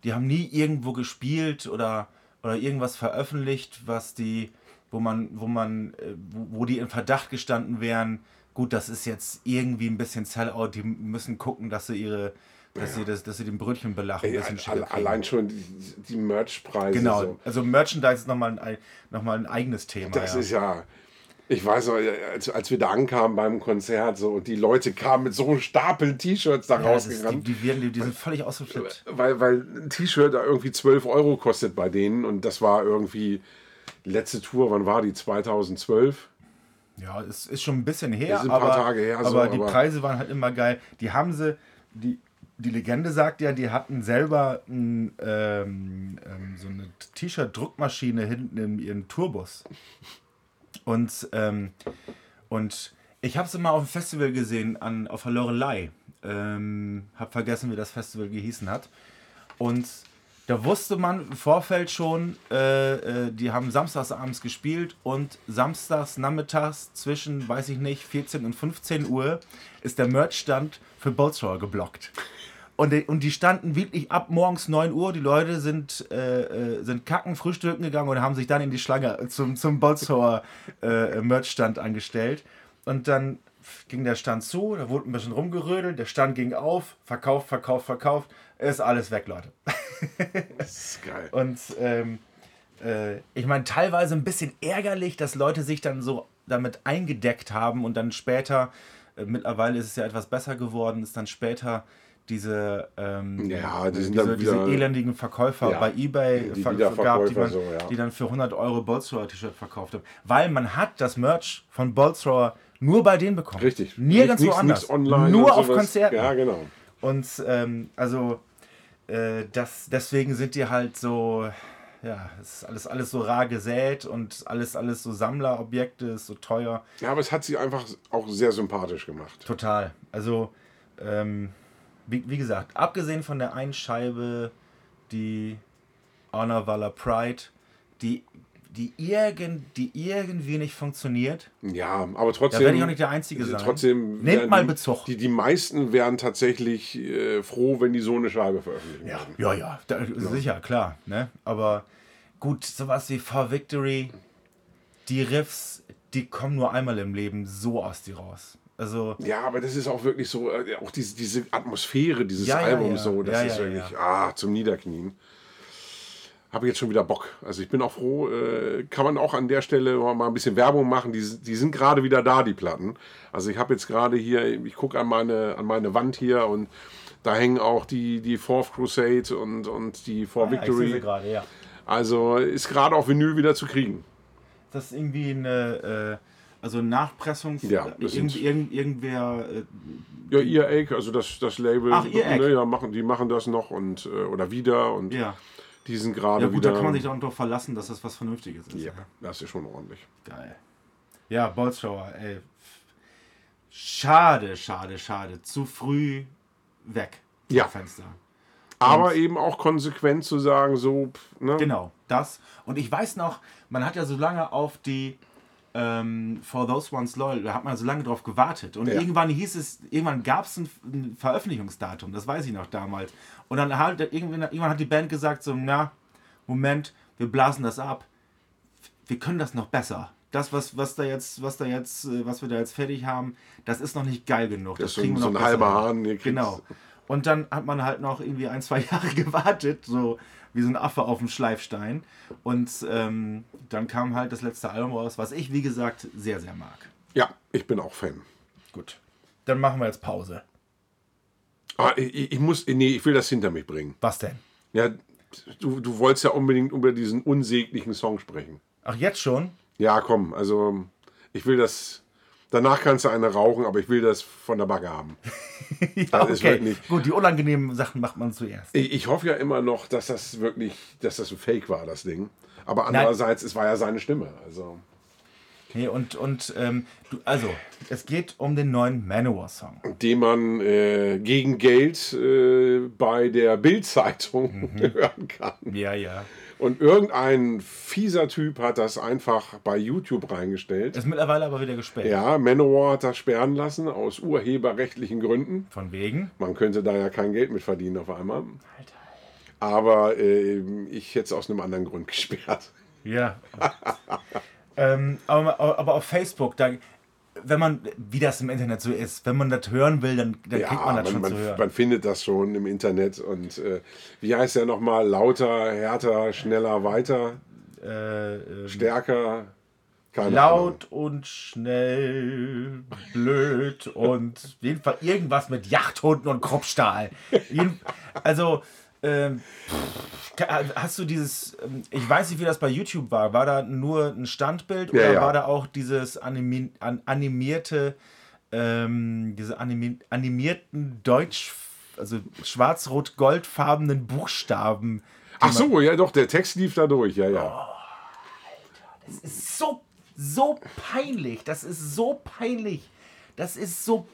die haben nie irgendwo gespielt oder, oder irgendwas veröffentlicht, was die, wo man, wo man, äh, wo, wo die in Verdacht gestanden wären, gut, das ist jetzt irgendwie ein bisschen Sellout, die müssen gucken, dass sie ihre, dass sie das, dass sie den Brötchenbelach ein Ey, al- allein schon die, die Merchpreise. Genau, So. also Merchandise ist nochmal ein, noch mal ein eigenes Thema. Das ja. ist ja. Ich weiß noch, als, als wir da ankamen beim Konzert so und die Leute kamen mit so einem Stapel T-Shirts da ja, die, rausgerannt. die, werden, die, die sind völlig ausgeflippt. Weil, weil ein T-Shirt da irgendwie 12 Euro kostet bei denen und das war irgendwie die letzte Tour, wann war die? 2012? Ja, es ist schon ein bisschen her, Das ist ein paar aber, Tage her, so, aber die aber- Preise waren halt immer geil. Die haben sie, die, die Legende sagt ja, die hatten selber ein, ähm, ähm, so eine T-Shirt-Druckmaschine hinten in ihren Tourbus. Und, ähm, und ich habe sie mal auf dem Festival gesehen, an, auf der Lorelei. Ähm, hab vergessen, wie das Festival gehießen hat. Und da wusste man im Vorfeld schon, äh, äh, die haben samstags abends gespielt und samstags nachmittags zwischen, weiß ich nicht, 14 und 15 Uhr ist der Merchstand für Boltzrower geblockt. Und die, und die standen wirklich ab morgens 9 Uhr. Die Leute sind, äh, äh, sind kacken, frühstücken gegangen und haben sich dann in die Schlange zum, zum Boltzrower äh, Merchstand angestellt. Und dann ging der Stand zu, da wurde ein bisschen rumgerödelt, der Stand ging auf, verkauft, verkauft, verkauft. Ist alles weg, Leute. Das ist geil. Und ähm, äh, ich meine, teilweise ein bisschen ärgerlich, dass Leute sich dann so damit eingedeckt haben und dann später, äh, mittlerweile ist es ja etwas besser geworden, ist dann später diese, ähm, Ja, die sind diese, diese wieder- elenden Verkäufer Ja, bei Ebay die ver gab, die, man, so, ja. die dann für 100 Euro Boltzrower T-Shirt verkauft haben. Weil man hat das Merch von Boltzrower nur bei denen bekommen. Richtig. Nirgends Nichts- woanders. online nur auf sowas. Konzerten. Ja, genau. Und ähm, also äh, das, deswegen sind die halt so, ja, es ist alles, alles so rar gesät und alles, alles so Sammlerobjekte, ist so teuer. Ja, aber es hat sie einfach auch sehr sympathisch gemacht. Total. Also, ähm, wie, wie gesagt, abgesehen von der einen Scheibe, die Honor Valor Pride, die, die, irgend, die irgendwie nicht funktioniert. Ja, aber trotzdem. Da werde ich auch nicht der Einzige sein. Trotzdem. Nehmt werden mal Bezug. Die, die meisten wären tatsächlich äh, froh, wenn die so eine Scheibe veröffentlichen Ja, ja, ja, da, sicher, klar. Ne? Aber gut, sowas wie For Victory, die Riffs, die kommen nur einmal im Leben so aus dir raus. Also, Ja, aber das ist auch wirklich so, äh, auch diese, diese Atmosphäre dieses Ja, Albums ja. so, das ist wirklich, ah, zum Niederknien. Habe jetzt schon wieder Bock. Also ich bin auch froh, äh, kann man auch an der Stelle mal ein bisschen Werbung machen. Die, die sind gerade wieder da, die Platten. Also ich habe jetzt gerade hier, ich gucke an meine, an meine Wand hier und da hängen auch die, die Fourth Crusade und, und die For Ah, ich Victory. ja. Also ist gerade auf Vinyl wieder zu kriegen. Das ist irgendwie eine, äh, also Nachpressung. Ja, das irgend, irgend, irgendwer, äh, Ja, Earache, also das, das Label, Ach, Earache. ne, ja, machen, die machen das noch und äh, oder wieder und ja. die sind gerade Ja, gut, wieder. da kann man sich doch darauf verlassen, dass das was Vernünftiges ist. ja, das ist schon ordentlich. Geil. Ja, Bolzschauer, ey. Schade, schade, schade. Zu früh weg. Ja. Fenster. Aber eben auch konsequent zu sagen, so, pff, ne? Genau, das. Und ich weiß noch, man hat ja so lange auf die ähm, For Those Ones Loyal, da hat man so lange drauf gewartet. Und Ja. irgendwann hieß es, irgendwann gab es ein, ein Veröffentlichungsdatum, das weiß ich noch damals. Und dann halt, irgendwann, irgendwann hat die Band gesagt, so, na, Moment, wir blasen das ab. Wir können das noch besser. Das, was, was da jetzt, was da jetzt, äh, was wir da jetzt fertig haben, das ist noch nicht geil genug. Das ist so kriegen ein- wir so noch ein besser halber. Hahn, Genau. Und dann hat man halt noch irgendwie ein, zwei Jahre gewartet, so wie so ein Affe auf dem Schleifstein. Und ähm, dann kam halt das letzte Album raus, was ich, wie gesagt, sehr, sehr mag. Ja, ich bin auch Fan. Gut. Dann machen wir jetzt Pause. Ah, ich, ich muss, nee, ich will das hinter mich bringen. Was denn? Ja, du, du wolltest ja unbedingt über diesen unsäglichen Song sprechen. Ach, jetzt schon? Ja, komm, also ich will das. Danach kannst du eine rauchen, aber ich will das von der Backe haben. ja, Das ist wirklich- Gut, die unangenehmen Sachen macht man zuerst. Ich, ich hoffe ja immer noch, dass das wirklich, dass das ein Fake war, das Ding. Aber andererseits, es war ja seine Stimme. Also. Nee, und, und ähm, du, also, es geht um den neuen Manowar-Song. den man äh, gegen Geld äh, bei der Bild-Zeitung hören kann. Ja, ja. Und irgendein fieser Typ hat das einfach bei YouTube reingestellt. Ist mittlerweile aber wieder gesperrt. Ja, Manowar hat das sperren lassen aus urheberrechtlichen Gründen. Von wegen. Man könnte da ja kein Geld mit verdienen auf einmal. Aber äh, ich hätte es aus einem anderen Grund gesperrt. Ja. ähm, aber, aber auf Facebook, da, wenn man, wie das im Internet so ist, wenn man das hören will, dann, dann kriegt man das schon man, zu hören. man findet das schon im Internet. Und äh, wie heißt der nochmal? Lauter, härter, schneller, weiter, äh, ähm, stärker. Keine Ahnung. laut und schnell, blöd und jedenfalls irgendwas mit Yachthunden und Kruppstahl. Also, ähm, hast du dieses, ähm, ich weiß nicht, wie das bei YouTube war, war da nur ein Standbild Ja, oder ja. war da auch dieses animi an, animierte, ähm, diese animi animierten also schwarz-rot-goldfarbenen Buchstaben. Ach so, ja doch, der Text lief da durch, ja, ja. Das ist so, so peinlich. Das ist so peinlich. Das ist so.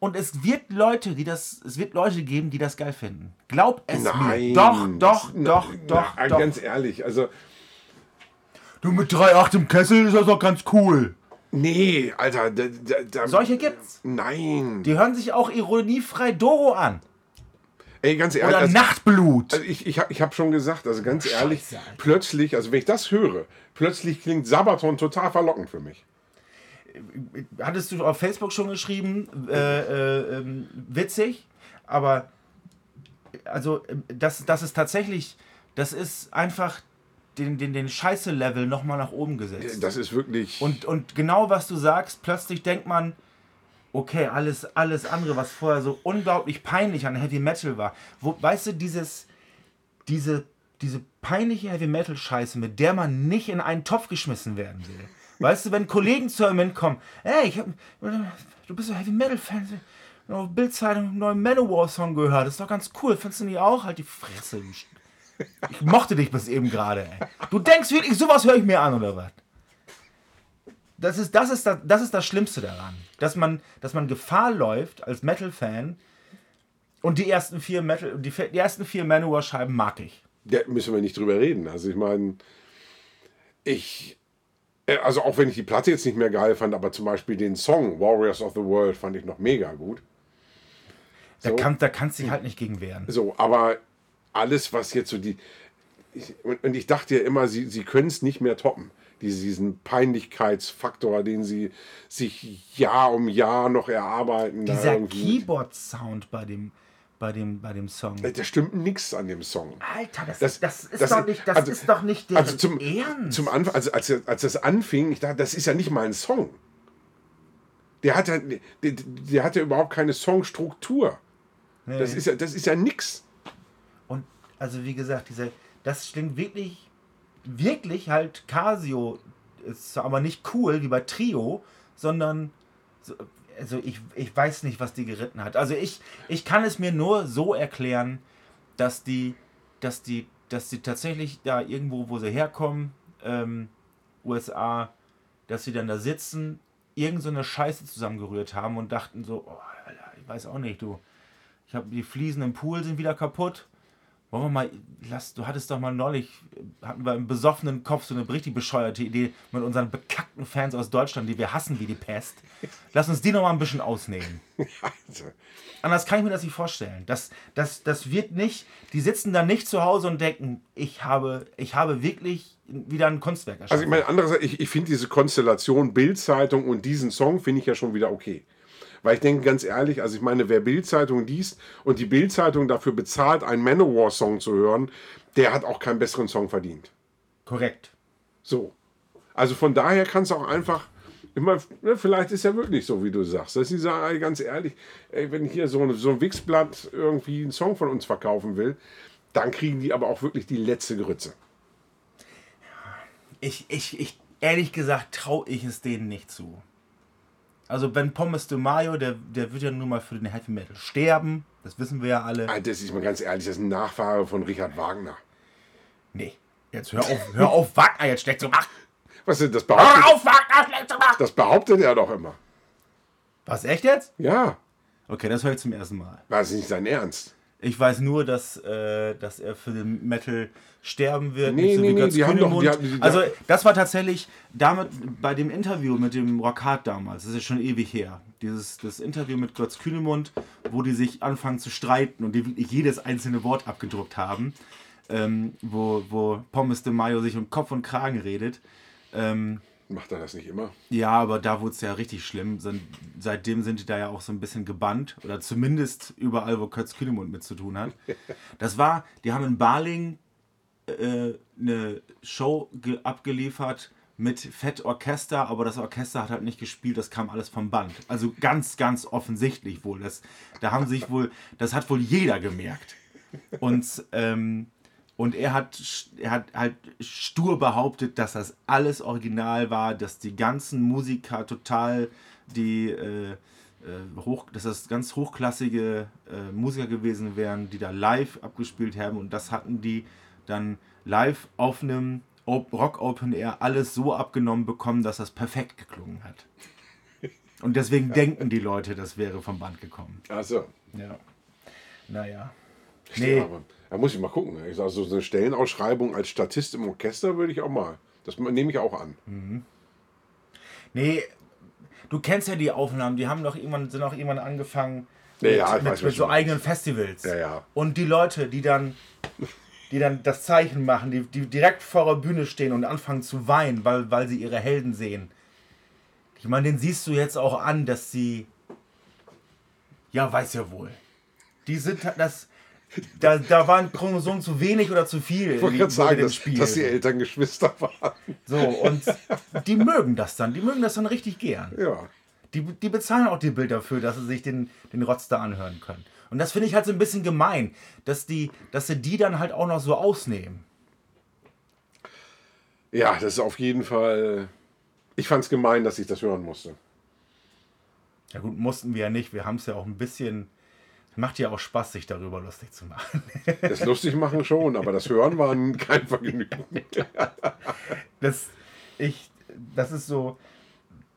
Und es wird Leute, die das, es wird Leute geben, die das geil finden. Glaub es Nein. mir. Doch, doch, das- doch, na, doch, na, doch. Ganz ehrlich, also, Du mit 3,8 im Kessel ist das doch ganz cool. nee, Alter, da, da, da, Solche gibt's. Nein. Die hören sich auch ironiefrei Doro an. Ey, ganz ehrlich. Oder also- Nachtblut. Also ich, ich habe ich hab schon gesagt, also ganz ehrlich, Scheiße, plötzlich, also wenn ich das höre, plötzlich klingt Sabaton total verlockend für mich. Hattest du auf Facebook schon geschrieben, äh, äh, ähm, witzig, aber also ähm, das, das ist tatsächlich, das ist einfach den, den, den Scheiße-Level nochmal nach oben gesetzt. Das ist wirklich. Und, und genau was du sagst, plötzlich denkt man, okay, alles, alles andere, was vorher so unglaublich peinlich an Heavy Metal war. Wo, weißt du, dieses, diese, diese peinliche Heavy Metal Scheiße, mit der man nicht in einen Topf geschmissen werden will. Weißt du, wenn Kollegen zu einem hinkommen, ey, ich hab, du bist so Heavy Metal Fan, Bildzeitung neuen Manowar Song gehört, das ist doch ganz cool, findest du nicht auch? Halt die Fresse. Ich mochte dich bis eben gerade, ey. Du denkst wirklich, sowas höre ich mir an, oder was? Das ist, das, ist das, das ist das Schlimmste daran. Dass man, dass man Gefahr läuft als Metal-Fan und die ersten vier Metal, die, die ersten vier Manowar-Scheiben mag ich. Da müssen wir nicht drüber reden. Also ich meine, ich. Äh, Also auch wenn ich die Platte jetzt nicht mehr geil fand, aber zum Beispiel den Song Warriors of the World fand ich noch mega gut. Da, So. kann, da kannst du dich halt nicht gegen wehren. So, aber alles, was jetzt so die. Ich, und, und ich dachte ja immer, sie, sie können es nicht mehr toppen. Diese, diesen Peinlichkeitsfaktor, den sie sich Jahr um Jahr noch erarbeiten. da Dieser. Keyboard-Sound bei dem, bei, dem, bei dem Song. Da stimmt nichts an dem Song. Alter, das, Das- das, ist, das- doch nicht, das also- ist doch nicht der Also zum, Ernst. zum Anfang, also als, als das anfing, ich dachte, das ist ja nicht mal ein Song. Der hat ja, der, der hat ja überhaupt keine Songstruktur. Das ist ja, das ist ja nix. Und also wie gesagt, dieser, das klingt wirklich, wirklich halt Casio ist aber nicht cool wie bei Trio, sondern so, also ich, ich weiß nicht, was die geritten hat. Also ich, ich kann es mir nur so erklären, dass die, dass die, dass die tatsächlich da irgendwo, wo sie herkommen, ähm, USA, dass sie dann da sitzen, irgend so eine Scheiße zusammengerührt haben und dachten so, oh, Alter, ich weiß auch nicht, du. Ich habe die Fliesen im Pool sind wieder kaputt. Wollen wir mal, lass, du hattest doch mal neulich, hatten wir im besoffenen Kopf so eine richtig bescheuerte Idee mit unseren bekackten Fans aus Deutschland, die wir hassen wie die Pest. Lass uns die noch mal ein bisschen ausnehmen. Also, Anders kann ich mir das nicht vorstellen. Das, das, das wird nicht, die sitzen da nicht zu Hause und denken, ich habe, ich habe wirklich wieder ein Kunstwerk erschaffen. also ich meine, andererseits, ich, ich finde diese Konstellation Bildzeitung und diesen Song finde ich ja schon wieder okay. Weil ich denke ganz ehrlich, also ich meine, wer Bildzeitung liest und die Bildzeitung dafür bezahlt, einen Manowar-Song zu hören, der hat auch keinen besseren Song verdient. Korrekt. So. Also von daher kannst du auch einfach immer, ne, vielleicht ist ja wirklich so, wie du sagst, dass sie sagen, ganz ehrlich, ey, wenn hier so ein, so ein Wixblatt irgendwie einen Song von uns verkaufen will, dann kriegen die aber auch wirklich die letzte Grütze. Ich, ich, ich, ehrlich gesagt, traue ich es denen nicht zu. Also, wenn Pommes de Mayo, der, der wird ja nun mal für den Heavy Metal sterben. Das wissen wir ja alle. Ah, Das ist mal ganz ehrlich, das ist ein Nachfahre von Richard Wagner. Nee. Jetzt hör auf, hör auf, Wagner jetzt schlecht zu machen. Was ist das Hör behauptet? auf, Wagner schlecht zu machen. Das behauptet er doch immer. Was, echt jetzt? Ja, Okay, das höre ich zum ersten Mal. war es nicht sein Ernst. Ich weiß nur, dass, äh, dass er für den Metal sterben wird. Nee, nicht so nee, wie nee, die haben doch- die die- also das war tatsächlich damit bei dem Interview mit dem Rockhard damals, das ist schon ewig her, dieses das Interview mit Götz Kühnemund, wo die sich anfangen zu streiten und die wirklich jedes einzelne Wort abgedruckt haben, ähm, wo, wo Pommes de Mayo sich um Kopf und Kragen redet. Ähm, Macht er das nicht immer? ja, aber da wurde es ja richtig schlimm. Seitdem sind die da ja auch so ein bisschen gebannt. Oder zumindest überall, wo Kötz Kühnemund mit zu tun hat. Das war, die haben in Baling äh, eine Show ge- abgeliefert mit Fettorchester, aber das Orchester hat halt nicht gespielt, das kam alles vom Band. Also ganz, ganz offensichtlich wohl. Das, da haben sich wohl, das hat wohl jeder gemerkt. Und, ähm, und er hat, er hat halt stur behauptet, dass das alles original war, dass die ganzen Musiker total die, äh, äh, hoch, dass das ganz hochklassige äh, Musiker gewesen wären, die da live abgespielt haben und das hatten die dann live auf einem Rock Open Air alles so abgenommen bekommen, dass das perfekt geklungen hat. Und deswegen ja. denken die Leute, das wäre vom Band gekommen. Ach so. Ja. Naja. Nee. Aber, da muss ich mal gucken. Ich sage, so eine Stellenausschreibung als Statist im Orchester würde ich auch mal. Das nehme ich auch an. Mhm. Nee, du kennst ja die Aufnahmen, die haben doch irgendwann, sind auch irgendwann angefangen ja, ja, mit, mit, mit so eigenen Festivals. Ja, ja. Und die Leute, die dann, die dann das Zeichen machen, die, die direkt vor der Bühne stehen und anfangen zu weinen, weil, weil sie ihre Helden sehen. Ich meine, den siehst du jetzt auch an, dass sie. Ja, weiß ja wohl. Die sind das. Da, da waren Chromosomen zu wenig oder zu viel. Ich wollte gerade sagen, dass, dass die Eltern Geschwister waren. So, und die mögen das dann. Die mögen das dann richtig gern. Ja. Die, die bezahlen auch die Bilder dafür, dass sie sich den, den Rotz da anhören können. Und das finde ich halt so ein bisschen gemein, dass, die, dass sie die dann halt auch noch so ausnehmen. Ja, das ist auf jeden Fall. Ich fand es gemein, dass ich das hören musste. Ja, gut, mussten wir ja nicht. Wir haben es ja auch ein bisschen Macht ja auch Spaß, sich darüber lustig zu machen. Das lustig machen schon, aber das Hören war kein Vergnügen. Das, ich, das ist so,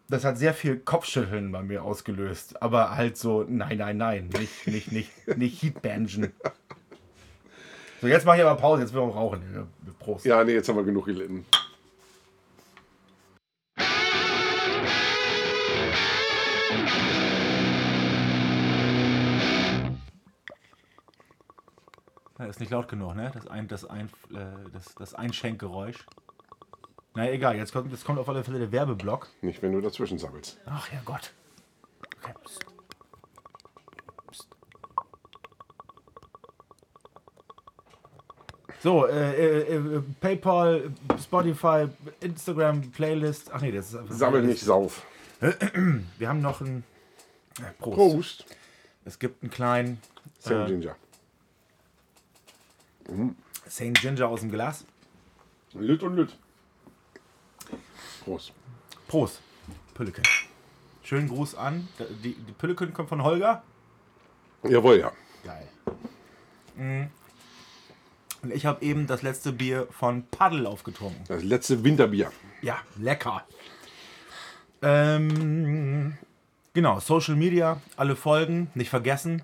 das hat sehr viel Kopfschütteln bei mir ausgelöst. Aber halt so, nein, nein, nein, nicht, nicht, nicht, nicht Heatbangen. So, jetzt mache ich aber Pause, jetzt will ich auch rauchen. Prost. Ja, nee, jetzt haben wir genug gelitten. Ist nicht laut genug, ne? Das, ein, das, ein, äh, das, das Einschenkgeräusch. Na egal, jetzt kommt, jetzt kommt auf alle Fälle der Werbeblock. Nicht, wenn du dazwischen sabbelst. Ach ja Gott. Okay. Psst. Psst. So, äh, äh, äh, PayPal, Spotify, Instagram, Playlist. Ach nee, das ist einfach. Sammel nicht sauf. Wir haben noch ein. Äh, Prost. Prost. Es gibt einen kleinen. Sam Ginger. Mhm. St. Ginger aus dem Glas. Lüt und Lüt. Prost. Prost. Pülleken. Schönen Gruß an. Die, die Pülleken kommt von Holger. Jawohl, ja. Geil. Mhm. Und ich habe eben das letzte Bier von Paddel aufgetrunken. Das letzte Winterbier. Ja, lecker. Ähm, genau, Social Media, alle Folgen, nicht vergessen.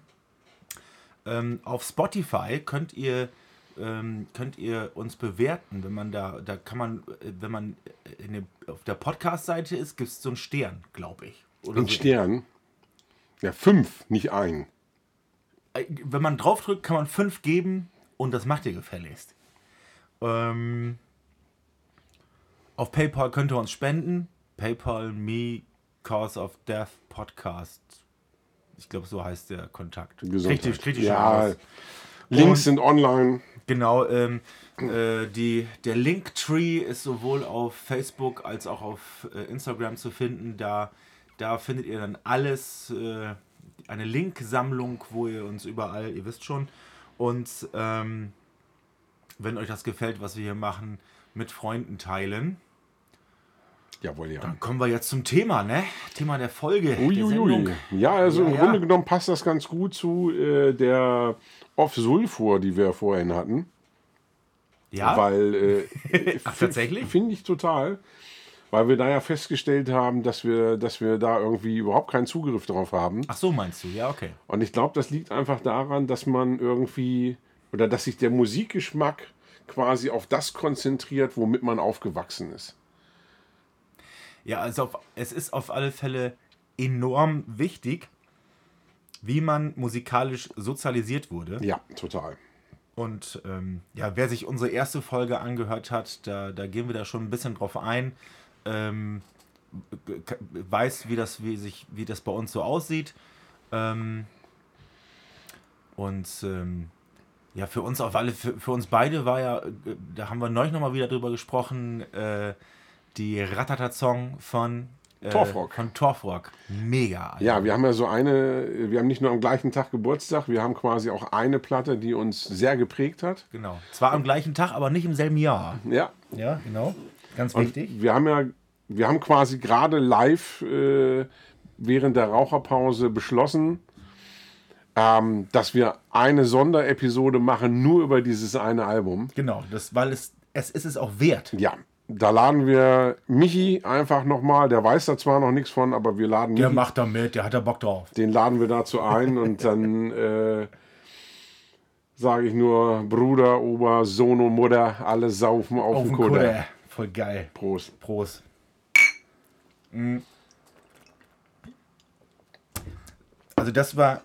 Ähm, auf Spotify könnt ihr ähm, könnt ihr uns bewerten, wenn man da, da kann man, wenn man dem, auf der Podcast-Seite ist, gibt es so einen Stern, glaube ich. Oder ein so. Stern? Ja, fünf, nicht ein. Äh, wenn man draufdrückt, kann man fünf geben und das macht ihr gefälligst. Ähm, auf PayPal könnt ihr uns spenden. PayPal me cause of death podcast. Ich glaube, so heißt der Kontakt. Gesundheit. Richtig, richtig. Ja, Links sind online. Genau, ähm, äh, die, der Linktree ist sowohl auf Facebook als auch auf äh, Instagram zu finden. Da, da findet ihr dann alles, äh, eine Linksammlung, wo ihr uns überall, ihr wisst schon. Und ähm, wenn euch das gefällt, was wir hier machen, mit Freunden teilen. Jawohl, ja. Dann kommen wir jetzt zum Thema, ne? Thema der Folge. Uiuiui. Der ja, also ja, im ja. Grunde genommen passt das ganz gut zu äh, der Off-Sulfur, die wir vorhin hatten. Ja. Weil. Äh, Ach, tatsächlich? Finde ich total. Weil wir da ja festgestellt haben, dass wir, dass wir da irgendwie überhaupt keinen Zugriff drauf haben. Ach so, meinst du? Ja, okay. Und ich glaube, das liegt einfach daran, dass man irgendwie. Oder dass sich der Musikgeschmack quasi auf das konzentriert, womit man aufgewachsen ist. Ja, also auf, es ist auf alle Fälle enorm wichtig, wie man musikalisch sozialisiert wurde. Ja, total. Und ähm, ja, wer sich unsere erste Folge angehört hat, da, da gehen wir da schon ein bisschen drauf ein. Ähm, weiß, wie das, wie, sich, wie das bei uns so aussieht. Ähm, und ähm, ja, für uns auf alle, für, für, uns beide war ja, da haben wir neulich nochmal wieder drüber gesprochen, äh, die Ratata-Song von äh, Torfrock. Von Torfrock. Mega. Alter. Ja, wir haben ja so eine, wir haben nicht nur am gleichen Tag Geburtstag, wir haben quasi auch eine Platte, die uns sehr geprägt hat. Genau. Zwar am gleichen Tag, aber nicht im selben Jahr. Ja. Ja, genau. Ganz wichtig. Und wir haben ja, wir haben quasi gerade live äh, während der Raucherpause beschlossen, ähm, dass wir eine Sonderepisode machen, nur über dieses eine Album. Genau, das, weil es, es ist es auch wert. Ja, da laden wir Michi einfach nochmal, der weiß da zwar noch nichts von, aber wir laden Der Michi, macht da mit, der hat da Bock drauf. den laden wir dazu ein und dann äh, sage ich nur Bruder, Ober, Sohn und Mutter, alle saufen auf, Auf dem dem Kutter. Kutter. Voll geil. Prost. Prost. Mm. Also das war,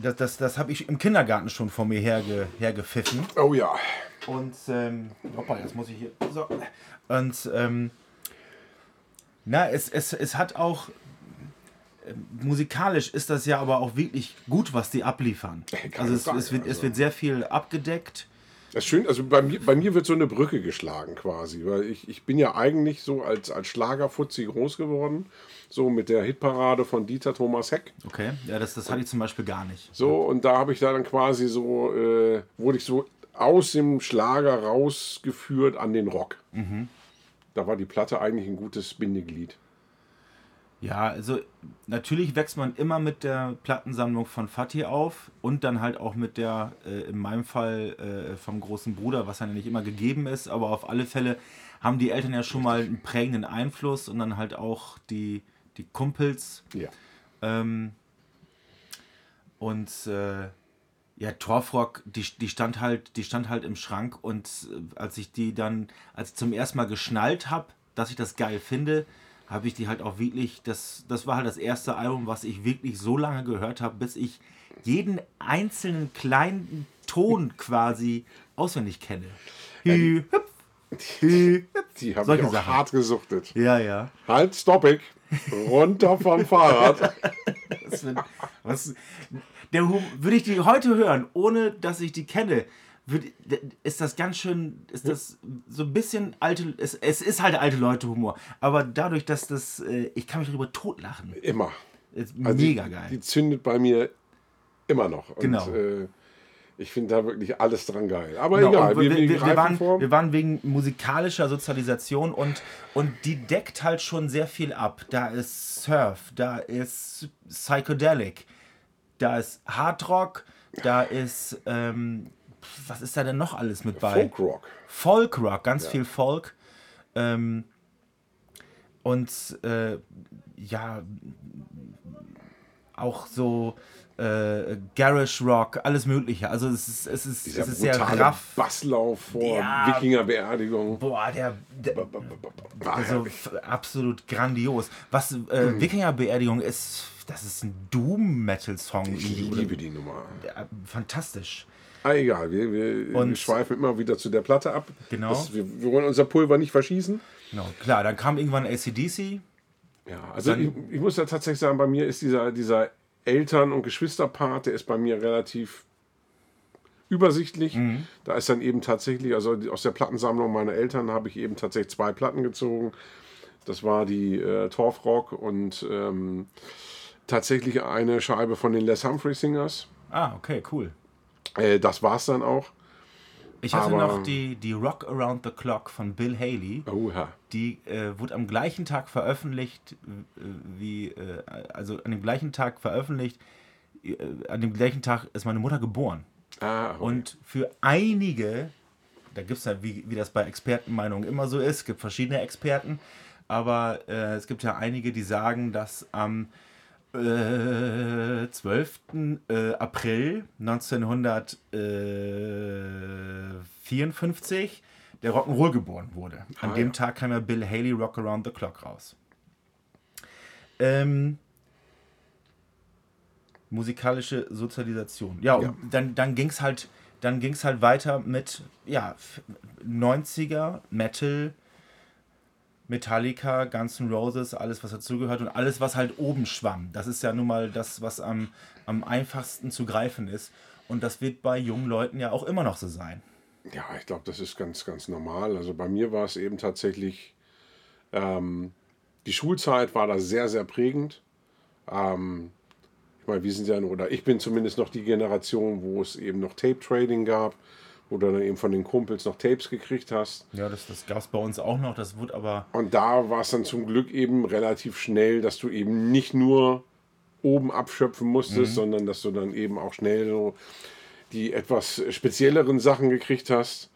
das, das, das habe ich im Kindergarten schon vor mir herge, hergepfiffen. Oh ja. Und, ähm, hoppa, jetzt muss ich hier, so. Und, ähm, na, es, es, es hat auch, ähm, musikalisch ist das ja aber auch wirklich gut, was die abliefern. Keine Also es, es, wird, es also. wird sehr viel abgedeckt. Das ist schön, also bei mir, bei mir wird so eine Brücke geschlagen quasi, weil ich, ich bin ja eigentlich so als, als Schlagerfutzi groß geworden, so mit der Hitparade von Dieter Thomas Heck. Okay, ja, das, das hatte ich zum Beispiel gar nicht. So, und da habe ich da dann quasi so, äh, wurde ich so aus dem Schlager rausgeführt an den Rock. Da war die Platte eigentlich ein gutes Bindeglied. Ja, also natürlich wächst man immer mit der Plattensammlung von Fatih auf und dann halt auch mit der, äh, in meinem Fall, äh, vom großen Bruder, was ja nicht immer gegeben ist, aber auf alle Fälle haben die Eltern ja schon mal einen prägenden Einfluss und dann halt auch die, die Kumpels. Ja. Ähm, und äh, ja, Torfrock, die, die stand halt, die stand halt im Schrank und äh, als ich die dann, als ich zum ersten Mal geschnallt habe, dass ich das geil finde, habe ich die halt auch wirklich, das, das war halt das erste Album, was ich wirklich so lange gehört habe, bis ich jeden einzelnen kleinen Ton quasi auswendig kenne. Hü, hüpf. Die habe ich Solche auch Sachen. hart gesuchtet. Ja, ja. Halt, stopp ich. Runter vom Fahrrad. Das wird, was, der würde ich die heute hören, ohne dass ich die kenne, würd, ist das ganz schön, ist das so ein bisschen alte, es, es ist halt alte Leute Humor, aber dadurch, dass das, äh, ich kann mich darüber totlachen, Immer. ist Also mega die, geil. Die zündet bei mir immer noch. Und, Genau. Äh, ich finde da wirklich alles dran geil. Aber Genau, egal, wir, wir, wir, waren, wir waren wegen musikalischer Sozialisation und, und die deckt halt schon sehr viel ab. Da ist Surf, da ist Psychedelic, da ist Hardrock, da ist, ähm, was ist da denn noch alles mit bei? Folkrock. Folkrock, ganz viel Folk. Ähm, und äh, ja, auch so äh, Garage Rock, alles Mögliche. Also es ist, es ist, Dieser es ist sehr raff. Basslauf vor Ja. Wikingerbeerdigung. Boah, der, der also absolut grandios. Was äh, Wikingerbeerdigung ist, das ist ein Doom-Metal-Song. ich liebe die Nummer. Fantastisch. Ah, egal, wir, wir, wir Und- schweifen immer wieder zu der Platte ab. Genau. Das, wir, wir wollen unser Pulver nicht verschießen. Genau, klar, dann kam irgendwann ACDC. Ja, also ich, ich muss ja tatsächlich sagen, bei mir ist dieser, dieser Eltern- und Geschwisterpart, der ist bei mir relativ übersichtlich. Mhm. Da ist dann eben tatsächlich, also aus der Plattensammlung meiner Eltern habe ich eben tatsächlich zwei Platten gezogen. Das war die äh, Torfrock und ähm, tatsächlich eine Scheibe von den Les Humphrey Singers. Ah, okay, cool. Äh, das war es dann auch. Ich hatte Aber- noch die, die Rock Around the Clock von Bill Haley. Oha. Die äh, wurde am gleichen Tag veröffentlicht, äh, wie, äh, also an dem gleichen Tag veröffentlicht, äh, an dem gleichen Tag ist meine Mutter geboren. Ah, Und für einige, da gibt es ja, wie, wie das bei Expertenmeinungen immer so ist, gibt verschiedene Experten, aber äh, es gibt ja einige, die sagen, dass am äh, 12. Äh, April 1954 der Rock'n'Roll geboren wurde. An Ah, dem ja. Tag kam ja Bill Haley Rock Around the Clock raus. Ähm, musikalische Sozialisation. Ja, und Ja. dann, dann ging es halt, dann ging's halt weiter mit ja, f- 90er, Metal, Metallica, Guns N' Roses, alles was dazugehört und alles, was halt oben schwamm. Das ist ja nun mal das, was am, am einfachsten zu greifen ist. Und das wird bei jungen Leuten ja auch immer noch so sein. Ja, ich glaube, das ist ganz, ganz normal. Also bei mir war es eben tatsächlich, ähm, die Schulzeit war da sehr, sehr prägend. Ähm, ich meine, wir sind ja, oder ich bin zumindest noch die Generation, wo es eben noch Tape-Trading gab, wo du dann eben von den Kumpels noch Tapes gekriegt hast. Ja, das, das gab es bei uns auch noch. Das wurde aber. Und da war es dann zum Glück eben relativ schnell, dass du eben nicht nur oben abschöpfen musstest, Mhm. sondern dass du dann eben auch schnell so die etwas spezielleren Sachen gekriegt hast.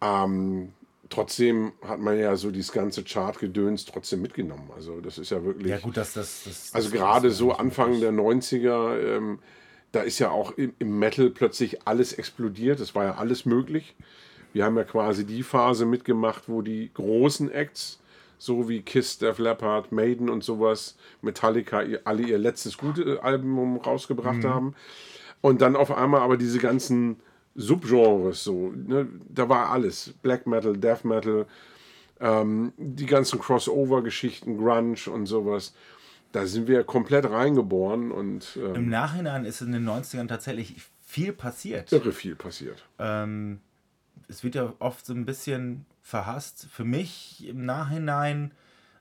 Ähm, trotzdem hat man ja so dieses ganze Chartgedöns trotzdem mitgenommen. Also das ist ja wirklich. Ja, gut, dass das. das Also das- gerade das- so Anfang der 90er, ähm, da ist ja auch im, im Metal plötzlich alles explodiert. Es war ja alles möglich. Wir haben ja quasi die Phase mitgemacht, wo die großen Acts, so wie Kiss, Def Leppard, Maiden und sowas, Metallica, alle ihr letztes gute Album rausgebracht haben. Und dann auf einmal aber diese ganzen Subgenres, so, ne, da war alles. Black Metal, Death Metal, ähm, die ganzen Crossover-Geschichten, Grunge und sowas. Da sind wir komplett reingeboren und ähm, Im Nachhinein ist in den 90ern tatsächlich viel passiert. irre viel passiert. Ähm, es wird ja oft so ein bisschen verhasst. Für mich im Nachhinein,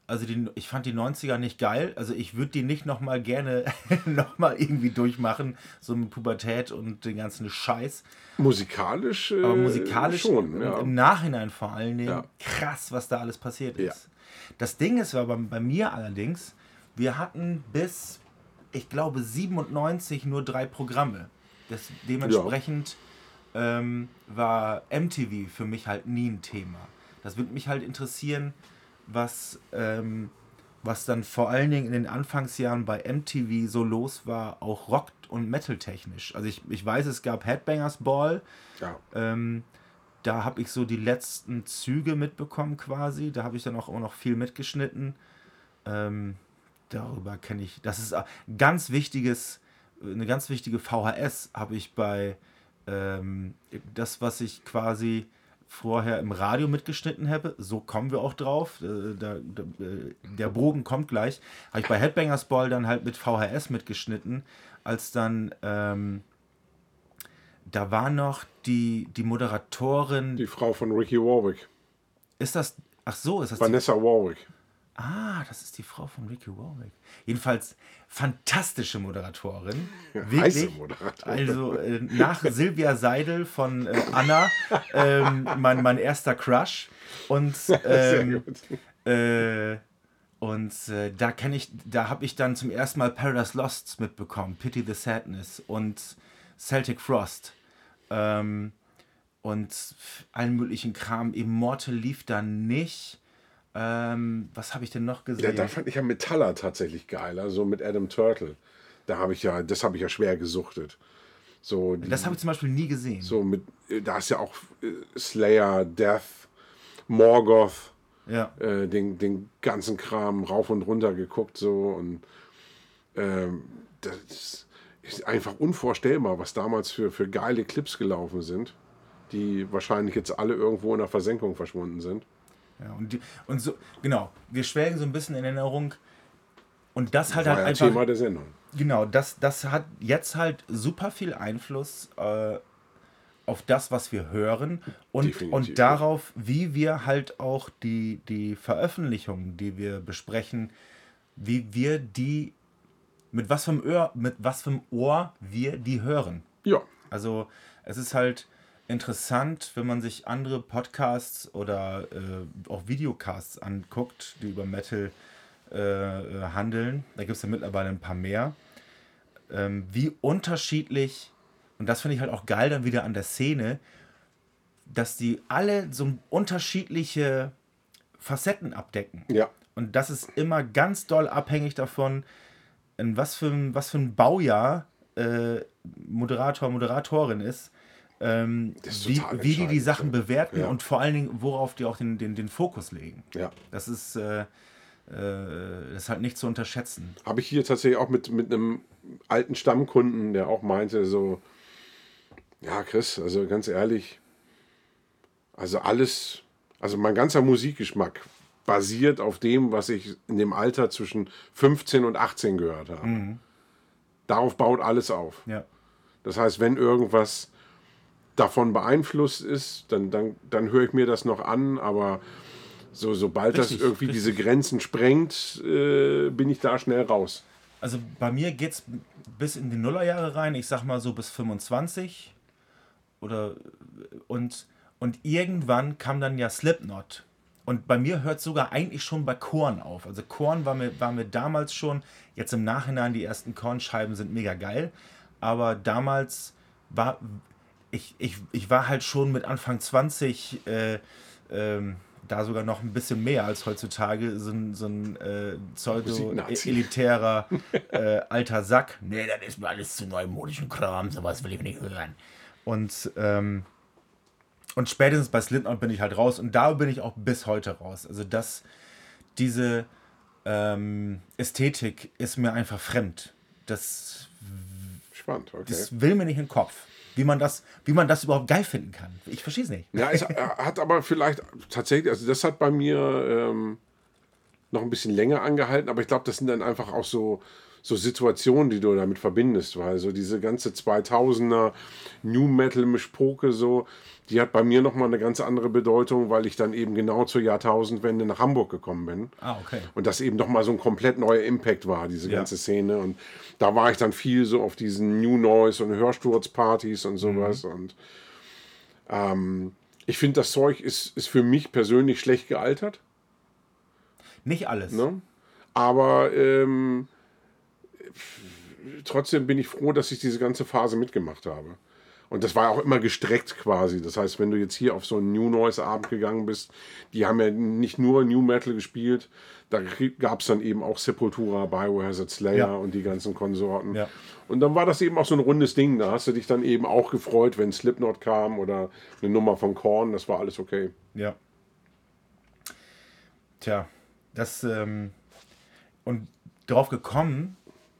also die, ich fand die 90er nicht geil. Also ich würde die nicht nochmal gerne nochmal irgendwie durchmachen, so mit Pubertät und den ganzen Scheiß. Musikalisch, äh, Aber musikalisch schon. im, Ja. im Nachhinein vor allen Dingen Ja. krass, was da alles passiert Ja. ist. Das Ding ist aber bei mir allerdings, wir hatten bis, ich glaube, 97 nur drei Programme. Das, dementsprechend ähm, war MTV für mich halt nie ein Thema. Das würde mich halt interessieren, was, ähm, was dann vor allen Dingen in den Anfangsjahren bei MTV so los war, auch Rock- und Metal-technisch. Also ich, ich weiß, es gab Headbangers Ball, Ja. ähm, da habe ich so die letzten Züge mitbekommen quasi. Da habe ich dann auch immer noch viel mitgeschnitten. Ähm, darüber kenne ich. Das ist ein ganz wichtiges, eine ganz wichtige VHS habe ich bei ähm, das, was ich quasi vorher im Radio mitgeschnitten habe. So kommen wir auch drauf. Äh, da, da, äh, der Bogen kommt gleich. Habe ich bei Headbangers Ball dann halt mit VHS mitgeschnitten, als dann ähm, da war noch die, die Moderatorin. Die Frau von Ricky Warwick, Ist das. Ach so, ist das die, Vanessa Warwick. Ah, das ist die Frau von Ricky Warwick. Jedenfalls fantastische Moderatorin. heiße Wirklich. Moderatorin. Also äh, nach Silvia Seidel von äh, Anna, ähm, mein, mein erster Crush. Und, ähm, äh, und äh, da kenne ich, da habe ich dann zum ersten Mal Paradise Lost mitbekommen, Pity the Sadness und Celtic Frost. Ähm, und allen möglichen Kram. Immortal lief da nicht. Ähm, was habe ich denn noch Ja, gesehen? da fand ich ja Metaller tatsächlich geil, also mit Adam Turtle. Da habe ich ja, das habe ich ja schwer gesuchtet. So, die, das habe ich zum Beispiel nie gesehen. so mit, da ist ja auch äh, Slayer, Death, Morgoth, Ja. äh, den, den ganzen Kram rauf und runter geguckt so und ähm, das ist einfach unvorstellbar, was damals für, für geile Clips gelaufen sind, die wahrscheinlich jetzt alle irgendwo in der Versenkung verschwunden sind. Ja, und, die, und so, genau, wir schwelgen so ein bisschen in Erinnerung. Und das halt, halt ja einfach. Thema der Sendung. Genau, das, das hat jetzt halt super viel Einfluss äh, auf das, was wir hören und, Definitiv, und darauf, wie wir halt auch die, die Veröffentlichungen, die wir besprechen, wie wir die, mit was einem Ohr, mit was für einem Ohr wir die hören. Ja, Also es ist halt interessant, wenn man sich andere Podcasts oder äh, auch Videocasts anguckt, die über Metal äh, äh, handeln. Da gibt es ja mittlerweile ein paar mehr. Ähm, wie unterschiedlich, und das finde ich halt auch geil dann wieder an der Szene, dass die alle so unterschiedliche Facetten abdecken. ja. Und das ist immer ganz doll abhängig davon, in was für ein, was für ein Baujahr äh, Moderator, Moderatorin ist, ähm, wie, wie die die Sachen bewerten Ja. und vor allen Dingen, worauf die auch den, den, den Fokus legen. Ja. Das ist, äh, äh, das ist halt nicht zu unterschätzen. Habe ich hier tatsächlich auch mit, mit einem alten Stammkunden, der auch meinte, so, ja, Chris, also ganz ehrlich, also alles, also mein ganzer Musikgeschmack basiert auf dem, was ich in dem Alter zwischen 15 und 18 gehört habe. Darauf baut alles auf. Ja. Das heißt, wenn irgendwas davon beeinflusst ist, dann, dann, dann höre ich mir das noch an, aber so, sobald Richtig, das irgendwie richtig. diese Grenzen sprengt, äh, bin ich da schnell raus. Also bei mir geht es bis in die Nullerjahre rein, ich sag mal so bis 25. oder und, und irgendwann kam dann ja Slipknot. Und bei mir hört sogar eigentlich schon bei Korn auf. Also Korn war mir, war mir damals schon, jetzt im Nachhinein, die ersten Kornscheiben sind mega geil. Aber damals war, ich, ich, ich war halt schon mit Anfang 20 äh, ähm, da sogar noch ein bisschen mehr als heutzutage so ein, so ein äh, pseudo-elitärer äh, alter Sack. Nee, das ist mir alles zu neumodischen Kram, sowas will ich nicht hören. Und, ähm, und spätestens bei Slipknot bin ich halt raus und da bin ich auch bis heute raus. Also das, diese ähm, Ästhetik ist mir einfach fremd. Das, Spannend, okay. das will mir nicht in den Kopf wie man das, wie man das überhaupt geil finden kann. Ich verstehe es nicht. Ja, es hat aber vielleicht tatsächlich, also das hat bei mir ähm, noch ein bisschen länger angehalten, aber ich glaube, das sind dann einfach auch so, so Situationen, die du damit verbindest, weil so diese ganze 2000er New Metal Mischpoke so, die hat bei mir nochmal eine ganz andere Bedeutung, weil ich dann eben genau zur Jahrtausendwende nach Hamburg gekommen bin. Ah, okay. Und das eben nochmal so ein komplett neuer Impact war, diese ganze ja. Szene. Und da war ich dann viel so auf diesen New Noise und Hörsturzpartys und sowas. Mhm. Und ähm, ich finde, das Zeug ist, ist für mich persönlich schlecht gealtert. Nicht alles. Ne? Aber ähm, trotzdem bin ich froh, dass ich diese ganze Phase mitgemacht habe. Und das war auch immer gestreckt quasi. Das heißt, wenn du jetzt hier auf so einen New Noise Abend gegangen bist, die haben ja nicht nur New Metal gespielt, da gab es dann eben auch Sepultura, Biohazard Slayer ja. und die ganzen Konsorten. Ja. Und dann war das eben auch so ein rundes Ding. Da hast du dich dann eben auch gefreut, wenn Slipknot kam oder eine Nummer von Korn. Das war alles okay. Ja. Tja, das ähm, und drauf gekommen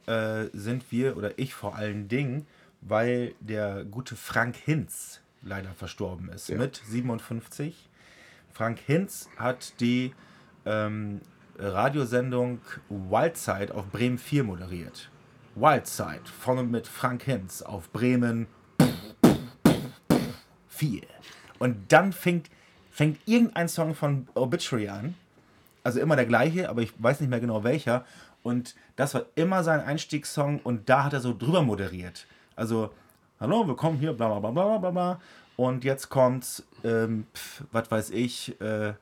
äh, sind wir oder ich vor allen Dingen weil der gute Frank Hinz leider verstorben ist ja. mit 57. Frank Hinz hat die ähm, Radiosendung Wildside auf Bremen 4 moderiert. Wildside, vorne mit Frank Hinz auf Bremen 4. Und dann fängt, fängt irgendein Song von Obituary an. Also immer der gleiche, aber ich weiß nicht mehr genau welcher. Und das war immer sein Einstiegssong und da hat er so drüber moderiert. Also, hallo, willkommen hier, bla bla bla bla bla. Und jetzt kommt, ähm, was weiß ich, äh,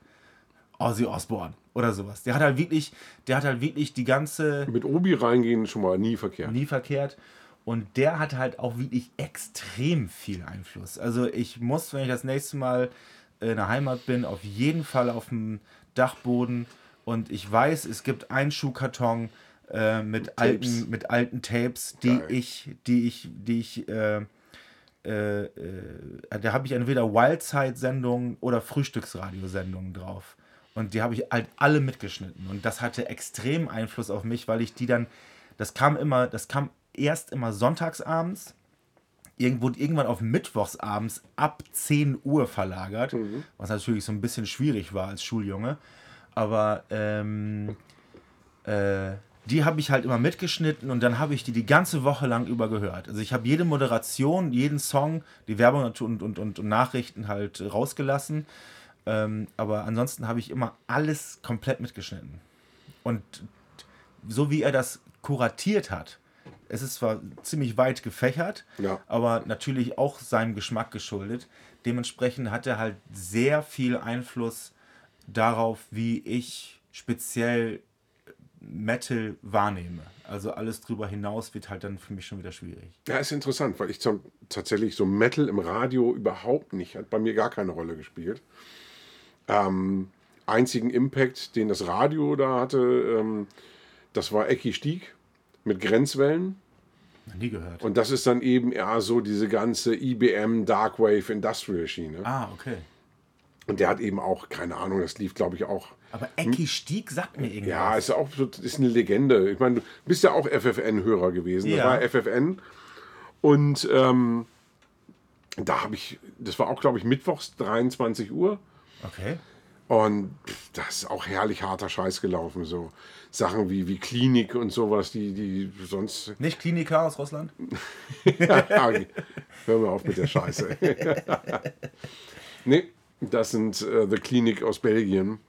Ozzy Osbourne oder sowas. Der hat halt wirklich, der hat halt wirklich die ganze. Mit Obi reingehen schon mal nie verkehrt. Nie verkehrt. Und der hat halt auch wirklich extrem viel Einfluss. Also ich muss, wenn ich das nächste Mal in der Heimat bin, auf jeden Fall auf dem Dachboden. Und ich weiß, es gibt einen Schuhkarton, äh, mit, alten, mit alten Tapes, die Geil. ich, die ich, die ich, äh, äh, äh da habe ich entweder Wildside-Sendungen oder Frühstücksradiosendungen drauf. Und die habe ich halt alle mitgeschnitten. Und das hatte extrem Einfluss auf mich, weil ich die dann, das kam immer, das kam erst immer sonntagsabends, irgendwo irgendwann auf mittwochsabends ab 10 Uhr verlagert, mhm. was natürlich so ein bisschen schwierig war als Schuljunge. Aber ähm, äh, die habe ich halt immer mitgeschnitten und dann habe ich die die ganze Woche lang über gehört. Also ich habe jede Moderation, jeden Song, die Werbung und, und, und, und Nachrichten halt rausgelassen. Ähm, aber ansonsten habe ich immer alles komplett mitgeschnitten. Und so wie er das kuratiert hat, es ist zwar ziemlich weit gefächert, ja. aber natürlich auch seinem Geschmack geschuldet. Dementsprechend hat er halt sehr viel Einfluss darauf, wie ich speziell Metal wahrnehme. Also alles drüber hinaus wird halt dann für mich schon wieder schwierig. Ja, ist interessant, weil ich zum, tatsächlich so Metal im Radio überhaupt nicht, hat bei mir gar keine Rolle gespielt. Ähm, einzigen Impact, den das Radio da hatte, ähm, das war Ecki Stieg mit Grenzwellen. Nie gehört. Und das ist dann eben eher so diese ganze IBM Darkwave Industrial Schiene. Ah, okay. Und der hat eben auch, keine Ahnung, das lief, glaube ich, auch. Aber Ecki Stieg sagt mir irgendwas. Ja, ist auch ist eine Legende. Ich meine, du bist ja auch FFN-Hörer gewesen. Ja. Das war FFN. Und ähm, da habe ich, das war auch, glaube ich, mittwochs 23 Uhr. Okay. Und das ist auch herrlich harter Scheiß gelaufen. So Sachen wie, wie Klinik und sowas, die, die sonst. Nicht Kliniker aus Russland? ja, hör mir auf mit der Scheiße. nee, das sind äh, The Clinic aus Belgien.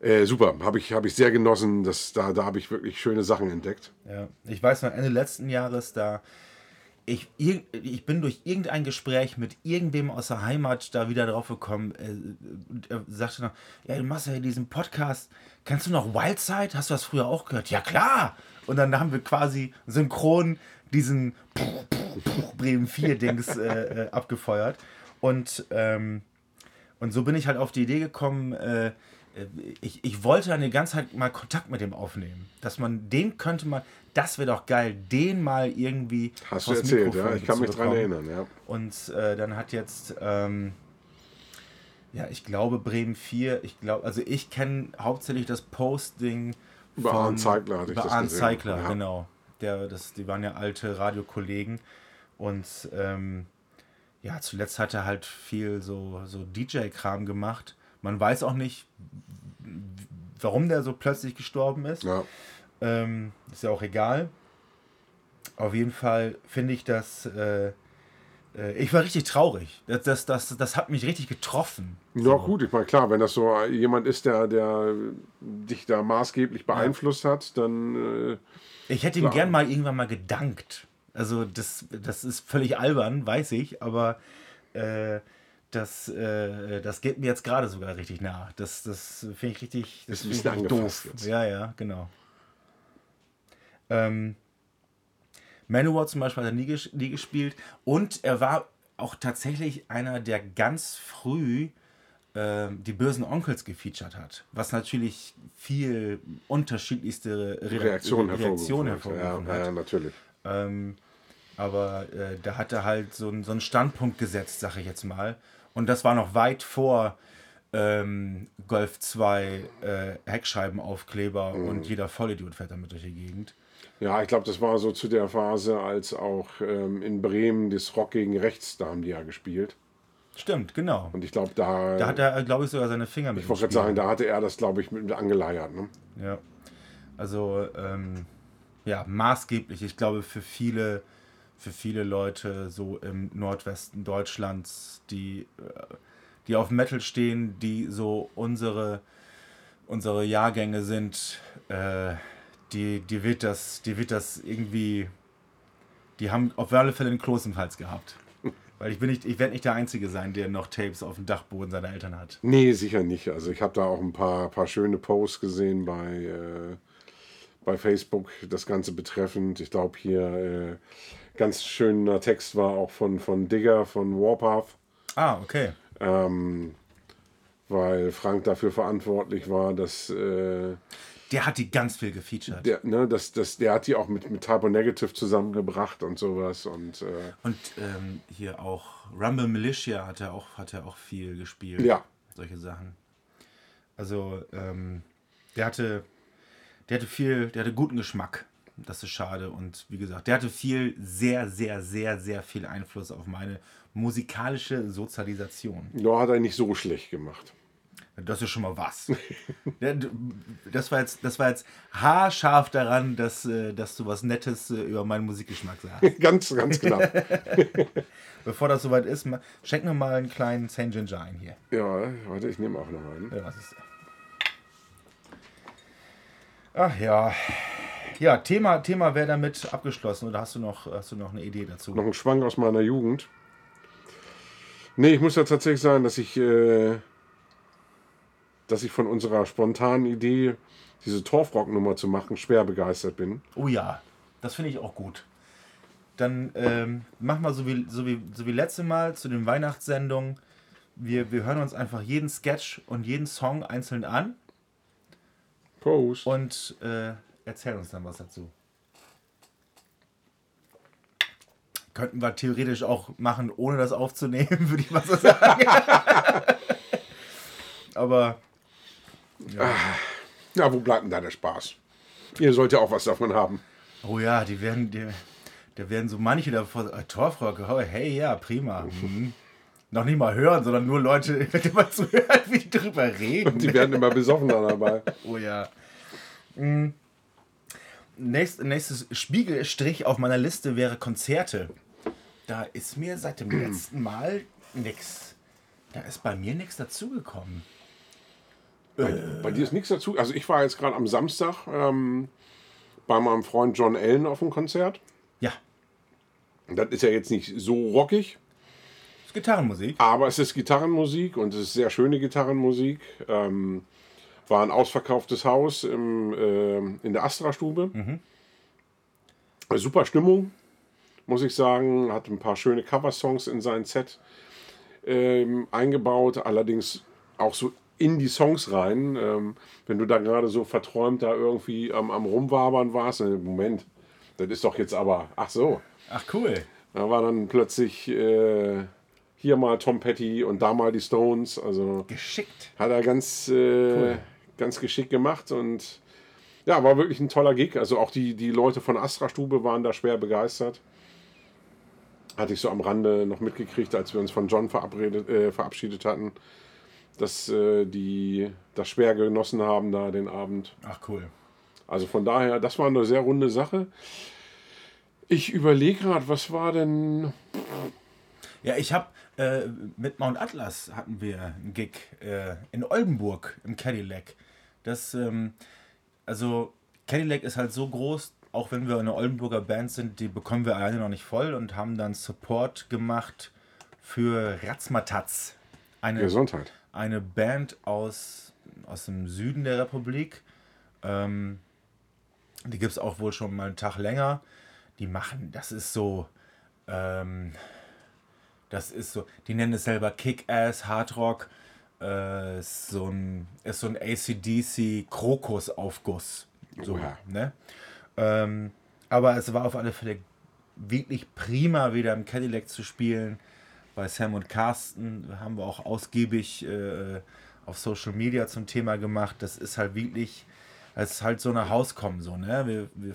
Äh, super, habe ich, hab ich sehr genossen. Das, da da habe ich wirklich schöne Sachen entdeckt. Ja, ich weiß noch, Ende letzten Jahres, da ich, ich bin durch irgendein Gespräch mit irgendwem aus der Heimat da wieder drauf gekommen. Äh, er sagte noch, ja, du machst ja diesen Podcast. Kennst du noch Wildside? Hast du das früher auch gehört? Ja, klar. Und dann haben wir quasi synchron diesen Bremen 4 Dings äh, äh, abgefeuert. Und, ähm, und so bin ich halt auf die Idee gekommen, äh, ich, ich wollte dann die ganze Zeit mal Kontakt mit dem aufnehmen. Dass man, den könnte man, das wäre doch geil, den mal irgendwie. Hast du erzählt, Mikrofon ja, ich kann mich dran erinnern, ja. Und äh, dann hat jetzt, ähm, ja, ich glaube Bremen 4, ich glaube, also ich kenne hauptsächlich das Posting über Arne Zeigler hatte ich das Arne Zeigler, ja. genau. Der, das, die waren ja alte Radiokollegen und ähm, ja, zuletzt hat er halt viel so, so DJ-Kram gemacht. Man weiß auch nicht, warum der so plötzlich gestorben ist. Ja. Ähm, ist ja auch egal. Auf jeden Fall finde ich das. Äh, äh, ich war richtig traurig. Das, das, das, das hat mich richtig getroffen. Ja, so. gut, ich meine, klar, wenn das so jemand ist, der, der dich da maßgeblich beeinflusst ja. hat, dann. Äh, ich hätte ihm klar. gern mal irgendwann mal gedankt. Also, das, das ist völlig albern, weiß ich, aber. Äh, das, äh, das geht mir jetzt gerade sogar richtig nah. Das, das finde ich richtig, das ist ein doof. Jetzt. Ja, ja, genau. Ähm, Manowar zum Beispiel hat er nie, ges nie gespielt und er war auch tatsächlich einer, der ganz früh äh, die bösen Onkels gefeatured hat, was natürlich viel unterschiedlichste Re Reaktionen Reaktion hervorgerufen ja, hat. Ja, natürlich. Ähm, aber äh, da hat er halt so, so einen Standpunkt gesetzt, sage ich jetzt mal. Und das war noch weit vor ähm, Golf 2 äh, Heckscheibenaufkleber mhm. und jeder Vollidiot fährt damit durch die Gegend. Ja, ich glaube, das war so zu der Phase, als auch ähm, in Bremen das Rock gegen Rechts, da haben die ja gespielt. Stimmt, genau. Und ich glaube, da. Da hat er, glaube ich, sogar seine Finger mit. Ich wollte gerade sagen, da hatte er das, glaube ich, mit, mit angeleiert. Ne? Ja. Also, ähm, ja, maßgeblich. Ich glaube, für viele für viele Leute so im Nordwesten Deutschlands, die, äh, die auf Metal stehen, die so unsere, unsere Jahrgänge sind, äh, die, die, wird das, die wird das irgendwie, die haben auf alle Fälle einen Kloß im Hals gehabt. Weil ich, ich werde nicht der Einzige sein, der noch Tapes auf dem Dachboden seiner Eltern hat. Nee, sicher nicht. Also ich habe da auch ein paar, paar schöne Posts gesehen bei, äh, bei Facebook, das Ganze betreffend. Ich glaube hier äh, ganz schöner Text war auch von, von Digger von Warpath. Ah, okay. Ähm, weil Frank dafür verantwortlich war, dass. Äh, der hat die ganz viel gefeatured. Der, ne, das, das, der hat die auch mit, mit Typo Negative zusammengebracht und sowas. Und, äh, und ähm, hier auch Rumble Militia hat er auch, hat er auch viel gespielt. Ja. Solche Sachen. Also, ähm, der hatte, der hatte viel, der hatte guten Geschmack. Das ist schade. Und wie gesagt, der hatte viel, sehr, sehr, sehr, sehr viel Einfluss auf meine musikalische Sozialisation. Ja, hat er nicht so schlecht gemacht. Das ist schon mal was. das, war jetzt, das war jetzt haarscharf daran, dass, äh, dass du was Nettes äh, über meinen Musikgeschmack sagst. ganz, ganz genau. Bevor das soweit ist, schenk mir mal einen kleinen St. Ginger ein hier. Ja, warte, ich nehme auch noch einen. Ja, was ist Ach ja. Ja, Thema, Thema wäre damit abgeschlossen oder hast du, noch, hast du noch eine Idee dazu? Noch ein Schwank aus meiner Jugend. Nee, ich muss ja tatsächlich sagen, dass ich, äh, dass ich von unserer spontanen Idee, diese Torfrock-Nummer zu machen, schwer begeistert bin. Oh ja, das finde ich auch gut. Dann ähm, mach mal so wie, so, wie, so wie letzte Mal zu den Weihnachtssendungen. Wir, wir hören uns einfach jeden Sketch und jeden Song einzeln an. Post. Und äh, erzähl uns dann was dazu. Könnten wir theoretisch auch machen, ohne das aufzunehmen, würde ich mal so sagen. Aber. Ja. ja, wo bleibt denn da der Spaß? Ihr sollt ja auch was davon haben. Oh ja, die werden, die, da werden so manche davor, äh, Torfrocke, hey, ja, prima. Mhm. Noch nicht mal hören, sondern nur Leute, immer zu hören, wie die drüber reden. Und die werden immer besoffener dabei. oh ja. Mhm. Nächst, nächstes Spiegelstrich auf meiner Liste wäre Konzerte. Da ist mir seit dem letzten Mal nichts. Da ist bei mir nichts dazugekommen. Bei, äh. bei, dir ist nichts dazu. Also ich war jetzt gerade am Samstag ähm, bei meinem Freund John Allen auf dem Konzert. Ja. Das ist ja jetzt nicht so rockig, ist Gitarrenmusik. aber es ist Gitarrenmusik und es ist sehr schöne Gitarrenmusik. Ähm, war ein ausverkauftes Haus im, ähm, in der Astra-Stube. Super Stimmung, muss ich sagen. Hat ein paar schöne Coversongs in sein Set ähm, eingebaut, allerdings auch so in die Songs rein. Ähm, wenn du da gerade so verträumt da irgendwie am, am Rumwabern warst, äh, Moment, das ist doch jetzt aber, ach so. Ach cool. Da war dann plötzlich äh, hier mal Tom Petty und da mal die Stones. Also Geschickt. hat er ganz, äh, ganz geschickt gemacht und ja, war wirklich ein toller Gig. Also auch die, die Leute von Astra Stube waren da schwer begeistert. Hatte ich so am Rande noch mitgekriegt, als wir uns von John verabredet, äh, verabschiedet hatten, dass äh, die das schwer genossen haben da den Abend. Ach cool. Also von daher, das war eine sehr runde Sache. Ich überlege gerade, was war denn Ja, ich habe äh, mit Mount Atlas hatten wir einen Gig äh, in Oldenburg im Cadillac. Das, ähm, also Cadillac ist halt so groß, auch wenn wir eine Oldenburger Band sind, die bekommen wir alleine noch nicht voll und haben dann Support gemacht für Ratzmataz. Eine, Gesundheit? eine Band aus, aus dem Süden der Republik. Ähm, die gibt es auch wohl schon mal einen Tag länger. Die machen, das ist so, ähm, das ist so, die nennen es selber Kick-Ass, Hardrock. Äh, ist so ein, ist so ein ACDC Krokusaufguss. So, Oha. ne? Ähm, aber es war auf alle Fälle wirklich prima, wieder im Cadillac zu spielen. Bei Sam und Carsten haben wir auch ausgiebig äh, auf Social Media zum Thema gemacht. Das ist halt wirklich, es ist halt so eine Hauskommen, so, ne? Wir, wir,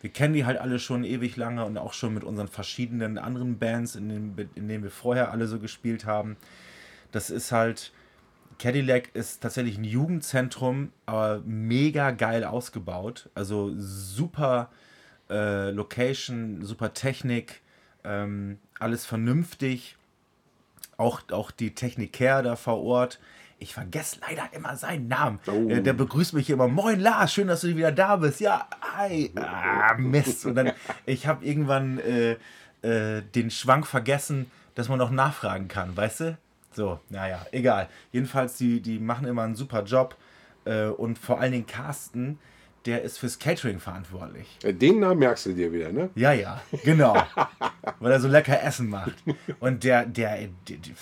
wir kennen die halt alle schon ewig lange und auch schon mit unseren verschiedenen anderen Bands, in denen, in denen wir vorher alle so gespielt haben. Das ist halt, Cadillac ist tatsächlich ein Jugendzentrum, aber mega geil ausgebaut. Also super äh, Location, super Technik, ähm, alles vernünftig. Auch, auch die Techniker da vor Ort. Ich vergesse leider immer seinen Namen. Oh. Äh, der begrüßt mich immer. Moin Lars, schön, dass du wieder da bist. Ja, hi. Ah, Mist. Und dann, ich habe irgendwann äh, äh, den Schwank vergessen, dass man noch nachfragen kann, weißt du? So, naja, egal. Jedenfalls, die, die machen immer einen super Job. Äh, und vor allen Dingen Carsten, der ist fürs Catering verantwortlich. Äh, Den Namen merkst du dir wieder, ne? Ja, ja, genau. Weil er so lecker Essen macht. Und der, der, der, der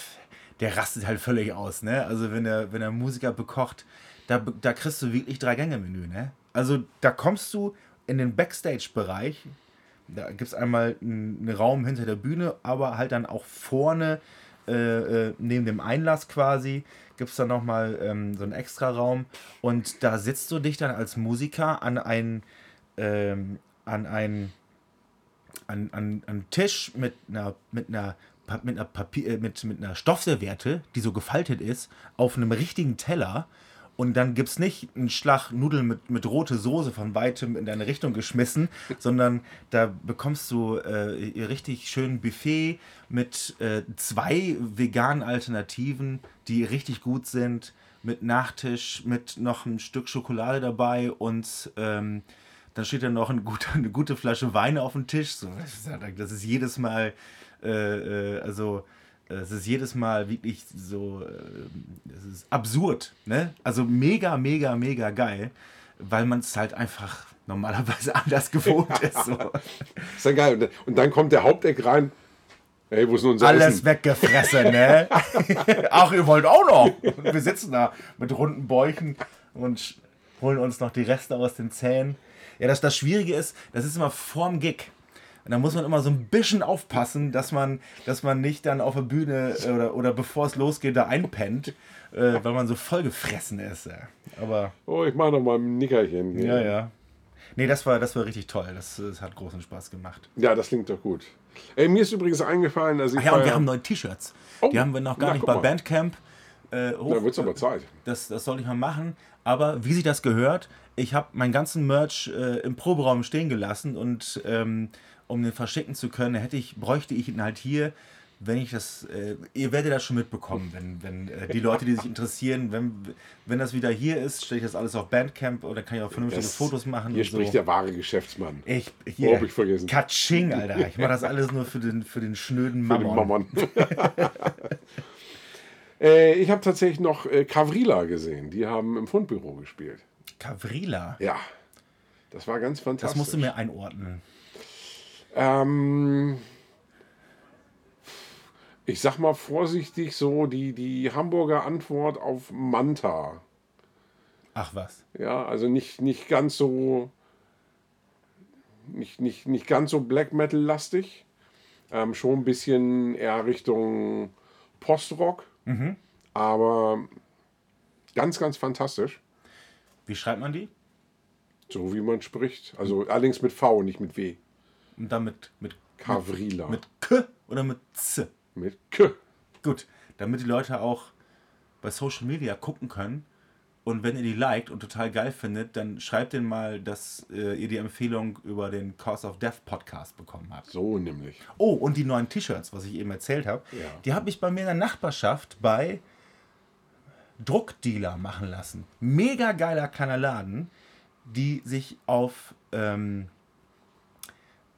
rastet halt völlig aus, ne? Also wenn er, wenn er Musiker bekocht, da, da kriegst du wirklich drei Gänge-Menü, ne? Also da kommst du in den Backstage-Bereich. Da gibt es einmal einen einen Raum hinter der Bühne, aber halt dann auch vorne, äh, äh, neben dem Einlass quasi, gibt es dann nochmal ähm, so einen extra Raum. Und da sitzt du dich dann als Musiker an ein, ähm, an ein an, an, an Tisch mit einer, mit einer, mit einer, Papier, äh, mit, mit einer Stoffserviette, die so gefaltet ist, auf einem richtigen Teller. Und dann gibt es nicht einen Schlag Nudeln mit, mit rote Soße von weitem in deine Richtung geschmissen, sondern da bekommst du äh, ihr richtig schön Buffet mit äh, zwei veganen Alternativen, die richtig gut sind, mit Nachtisch, mit noch ein Stück Schokolade dabei und ähm, dann steht dann noch ein gut, eine gute Flasche Wein auf dem Tisch. So, das ist jedes Mal, äh, äh, also äh, es ist jedes Mal wirklich so, äh, es ist absurd, ne? Also mega, mega, mega geil, weil man es halt einfach normalerweise anders gewohnt ist. So. Ist ja geil. Und, dann kommt der Haupteck rein. Hey, wo ist unser Alles Essen? weggefressen, ne? Ach, ihr wollt auch noch. Wir sitzen da mit runden Bäuchen und holen uns noch die Reste aus den Zähnen. Ja, das, das Schwierige ist, das ist immer vorm Gig. Und da muss man immer so ein bisschen aufpassen, dass man, dass man nicht dann auf der Bühne äh, oder, oder bevor es losgeht, da einpennt, äh, weil man so vollgefressen ist. Ja. Aber Oh, ich mache noch mal ein Nickerchen. hier. ja, ja. Nee, das war, das war richtig toll. Das, das hat großen Spaß gemacht. Ja, das klingt doch gut. Ey, mir ist übrigens eingefallen, also ich Ach ja, und wir haben neue T-Shirts. Oh, die haben wir noch gar na, nicht bei mal. Bandcamp äh, hoch. Da wird's aber Zeit. Das, das soll ich mal machen. Aber wie sich das gehört, ich habe meinen ganzen Merch äh, im Proberaum stehen gelassen und ähm, um den verschicken zu können, hätte ich, bräuchte ich ihn halt hier, wenn ich das, äh, ihr werdet das schon mitbekommen, wenn, wenn äh, die Leute, die sich interessieren, wenn, wenn das wieder hier ist, stelle ich das alles auf Bandcamp oder kann ich auch vernünftige Das- Fotos machen. Hier spricht so. der wahre Geschäftsmann. Ich, Oh, hier, hab ich vergessen. Katsching, Alter. Ich mache das alles nur für den, für den schnöden Für den Mammon. Mammon. äh, ich habe tatsächlich noch äh, Cavrila gesehen. Die haben im Fundbüro gespielt. Cavrila. Ja. Das war ganz fantastisch. Das musst du mir einordnen. Ähm, ich sag mal vorsichtig so die, die Hamburger Antwort auf Manta. Ach was. Ja, also nicht, nicht ganz so nicht, nicht, nicht ganz so Black Metal lastig. Ähm, schon ein bisschen eher Richtung Postrock. Aber ganz, ganz fantastisch. Wie schreibt man die? So wie man spricht. Also allerdings mit V, nicht mit W. Und dann mit, mit, Cavrila. mit K oder mit Z? mit K. Gut, damit die Leute auch bei Social Media gucken können. Und wenn ihr die liked und total geil findet, dann schreibt denen mal, dass äh, ihr die Empfehlung über den Cause of Death Podcast bekommen habt. So nämlich. Oh, und die neuen T-Shirts, was ich eben erzählt habe, Ja. die habe ich bei mir in der Nachbarschaft bei Druckdealer machen lassen. Mega geiler Kanaladen, die sich auf, ähm,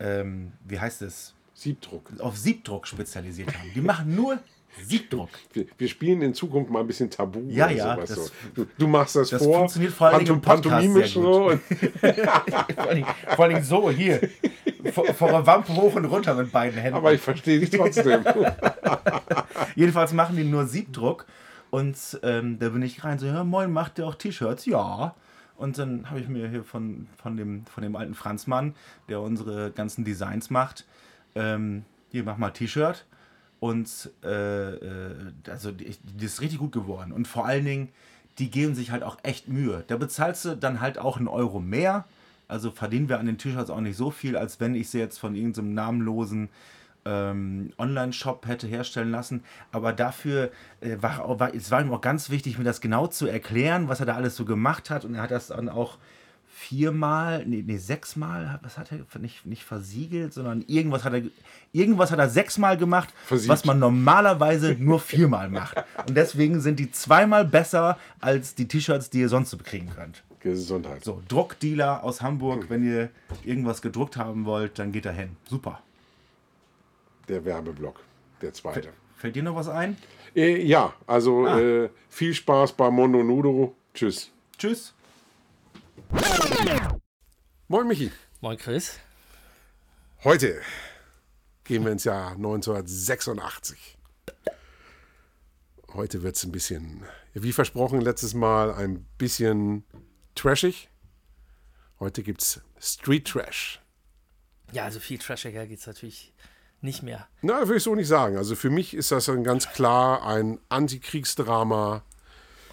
ähm, wie heißt es, Siebdruck. auf Siebdruck spezialisiert haben. Die machen nur Siebdruck. Wir, wir spielen in Zukunft mal ein bisschen Tabu. Ja, oder ja, sowas das- so. du, machst das, das vor. funktioniert vor im Podcast pantomimisch so. Vor allem, vor allem so, hier. Vor, vor der Wampe hoch und runter mit beiden Händen. aber ich verstehe dich trotzdem. Jedenfalls machen die nur Siebdruck. Und ähm, da bin ich rein, so, ja, moin, macht ihr auch T-Shirts? Ja. Und dann habe ich mir hier von, von, dem, von dem alten Franzmann, der unsere ganzen Designs macht, ähm, hier, mach mal T-Shirt. Und äh, äh, also die, die ist richtig gut geworden. Und vor allen Dingen, die geben sich halt auch echt Mühe. Da bezahlst du dann halt auch einen Euro mehr. Also verdienen wir an den T-Shirts auch nicht so viel, als wenn ich sie jetzt von irgendeinem namenlosen ähm, Online-Shop hätte herstellen lassen. Aber dafür äh, war, war es war ihm auch ganz wichtig, mir das genau zu erklären, was er da alles so gemacht hat. Und er hat das dann auch viermal, nee, nee sechsmal, was hat er nicht, nicht versiegelt, sondern irgendwas hat er, irgendwas hat er sechsmal gemacht, Versiegt. was man normalerweise nur viermal macht. Und deswegen sind die zweimal besser als die T-Shirts, die ihr sonst so bekriegen könnt. Gesundheit. So, Druckdealer aus Hamburg, wenn ihr irgendwas gedruckt haben wollt, dann geht da hin. Super. Der Werbeblock, der zweite. Fällt dir noch was ein? Äh, ja, also Ah. äh, viel Spaß bei Mondo Nudo. Tschüss. Tschüss. Moin Michi. Moin Chris. Heute gehen wir ins Jahr 1986. Heute wird es ein bisschen, wie versprochen letztes Mal, ein bisschen trashig. Heute gibt es Street Trash. Ja, also viel trashiger geht es natürlich nicht mehr. Na, würde ich so nicht sagen. Also für mich ist das dann ganz klar ein Antikriegsdrama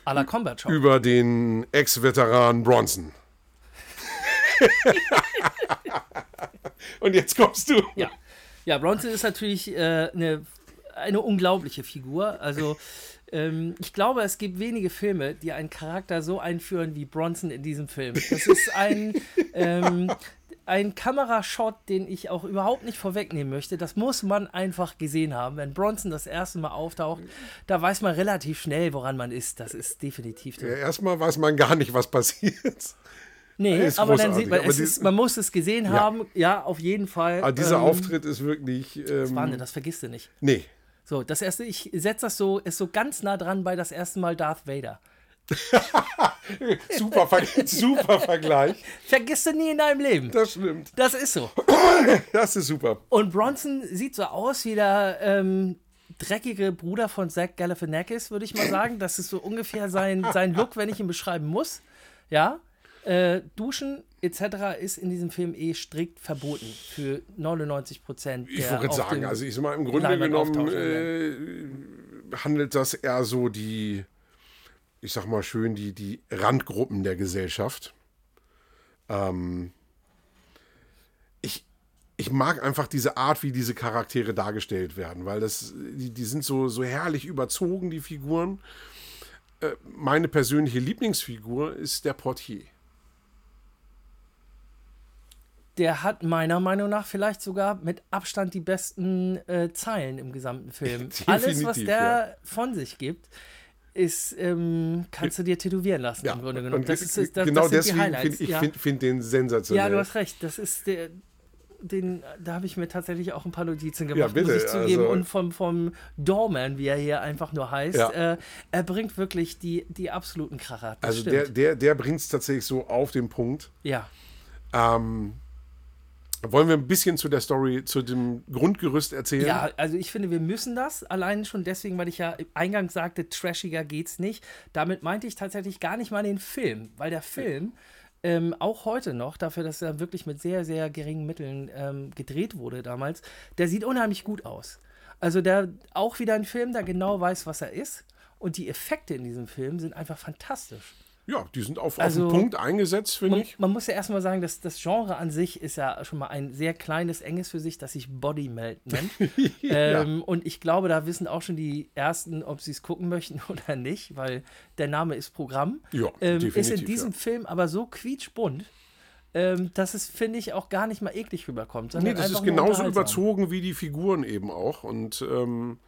A la Combat Shop. über den Ex-Veteran Bronson. Und jetzt kommst du. Ja. ja, Bronson ist natürlich äh, eine, eine unglaubliche Figur. Also ähm, ich glaube, es gibt wenige Filme, die einen Charakter so einführen wie Bronson in diesem Film. Das ist ein, ähm, ein Kamerashot, den ich auch überhaupt nicht vorwegnehmen möchte. Das muss man einfach gesehen haben. Wenn Bronson das erste Mal auftaucht, da weiß man relativ schnell, woran man ist. Das ist definitiv der Ja, erstmal weiß man gar nicht, was passiert. Nee, Ist aber dann großartig, sieht man, es ist, man muss es gesehen haben. Ja, auf jeden Fall. Aber dieser Ähm, Auftritt ist wirklich. Ähm, Wahnsinn, das vergisst du nicht. nee. So, das erste, ich setze das so, ist so ganz nah dran bei das erste Mal Darth Vader. Super, Ver super Vergleich. Vergisst du nie in deinem Leben. Das stimmt. Das ist so. Das ist super. Und Bronson sieht so aus wie der ähm, dreckige Bruder von Zach Galifianakis, würde ich mal sagen. Das ist so ungefähr sein, sein Look, wenn ich ihn beschreiben muss. Ja. Äh, Duschen etc. ist in diesem Film eh strikt verboten für 99 Prozent. Ich gerade sagen, also ich sag mal, im Grunde genommen äh, handelt das eher so die, ich sag mal schön, die, die Randgruppen der Gesellschaft. Ähm, ich, ich mag einfach diese Art, wie diese Charaktere dargestellt werden, weil das, die, die sind so, so herrlich überzogen, die Figuren. Äh, meine persönliche Lieblingsfigur ist der Portier. der hat meiner Meinung nach vielleicht sogar mit Abstand die besten äh, Zeilen im gesamten Film. Alles, was der ja. von sich gibt, ist, ähm, kannst du dir tätowieren lassen Ja, im Grunde genommen. Das ist, das, genau das deswegen finde ich ja. find, find den sensationell. ja, du hast recht. Das ist der, den, da habe ich mir tatsächlich auch ein paar Notizen gemacht, Ja, bitte, muss ich zugeben. also- und vom, vom Doorman, wie er hier einfach nur heißt, Ja. äh, er bringt wirklich die, die absoluten Kracher. Also stimmt. der, der, der bringt es tatsächlich so auf den Punkt. ja. Ähm, wollen wir ein bisschen zu der Story, zu dem Grundgerüst erzählen? Ja, also ich finde, wir müssen das. Allein schon deswegen, weil ich ja eingangs sagte, trashiger geht's nicht. Damit meinte ich tatsächlich gar nicht mal den Film, weil der Film ähm, auch heute noch, dafür, dass er wirklich mit sehr, sehr geringen Mitteln ähm, gedreht wurde damals, der sieht unheimlich gut aus. Also der auch wieder ein Film, der genau weiß, was er ist. Und die Effekte in diesem Film sind einfach fantastisch. Ja, die sind auf, Also- auf den Punkt eingesetzt, finde ich. man muss ja erstmal sagen, dass das Genre an sich ist ja schon mal ein sehr kleines, enges für sich, das sich Body Melt nennt. ähm, Und ich glaube, da wissen auch schon die Ersten, ob sie es gucken möchten oder nicht, weil der Name ist Programm. Ja, ähm, ist in diesem ja. Film aber so quietschbunt, ähm, dass es, finde ich, auch gar nicht mal eklig rüberkommt. Nee, das ist genauso überzogen wie die Figuren eben auch. Und ähm,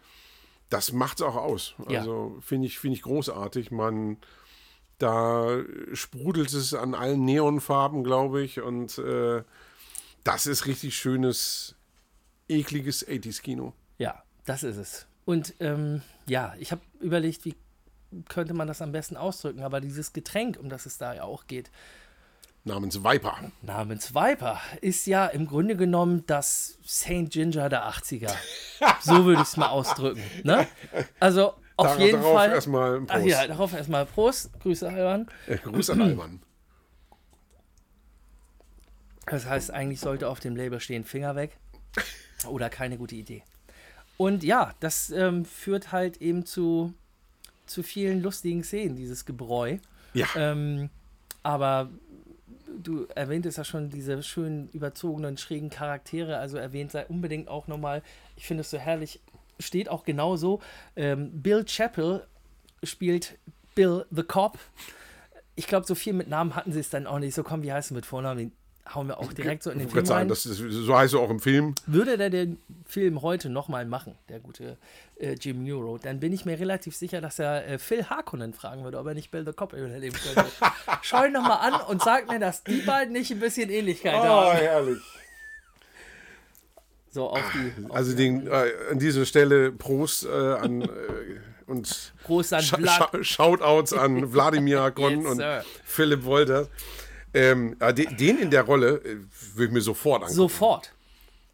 das macht es auch aus. Ja. Also finde ich, find ich großartig. Man, da sprudelt es an allen Neonfarben, glaube ich. Und äh, das ist richtig schönes, ekliges 80s-Kino. Ja, das ist es. Und ähm, ja, ich habe überlegt, wie könnte man das am besten ausdrücken, aber dieses Getränk, um das es da ja auch geht, Namens Viper. namens Viper ist ja im Grunde genommen das St. Ginger der 80er. So würde ich es mal ausdrücken. Ne? Also auf Dar- jeden darauf Fall. erstmal Ach Prost. ja, darauf erstmal Prost. Grüße, Alban. Äh, Gruß an Alman. Das heißt, eigentlich sollte auf dem Label stehen Finger weg. Oder keine gute Idee. Und ja, das ähm, führt halt eben zu, zu vielen lustigen Szenen, dieses Gebräu. Ja, Ähm, aber du erwähntest ja schon diese schönen, überzogenen, schrägen Charaktere. Also erwähnt sei unbedingt auch nochmal, ich finde es so herrlich, steht auch genauso. Ähm, Bill Chappell spielt Bill the Cop. Ich glaube, so viel mit Namen hatten sie es dann auch nicht. So, komm, wie heißt du mit Vornamen? Den hauen wir auch direkt so in den ich Film sagen, rein. das ist, so heißt er auch im Film. Würde der den Film heute nochmal machen, der gute äh, Jim Nero, dann bin ich mir relativ sicher, dass er äh, Phil Harkonnen fragen würde, ob er nicht Bill the Cop überleben könnte. Schau ihn nochmal an und sag mir, dass die beiden nicht ein bisschen Ähnlichkeit haben. herrlich. So auf die. Auf Also den, äh, an dieser Stelle Prost äh, an äh, und Prost an Sch Vlad. Shoutouts an Wladimir Kon Yes, und sir. Philipp Wolter. Ähm, äh, de- den in der Rolle äh, würde ich mir sofort angucken. Sofort.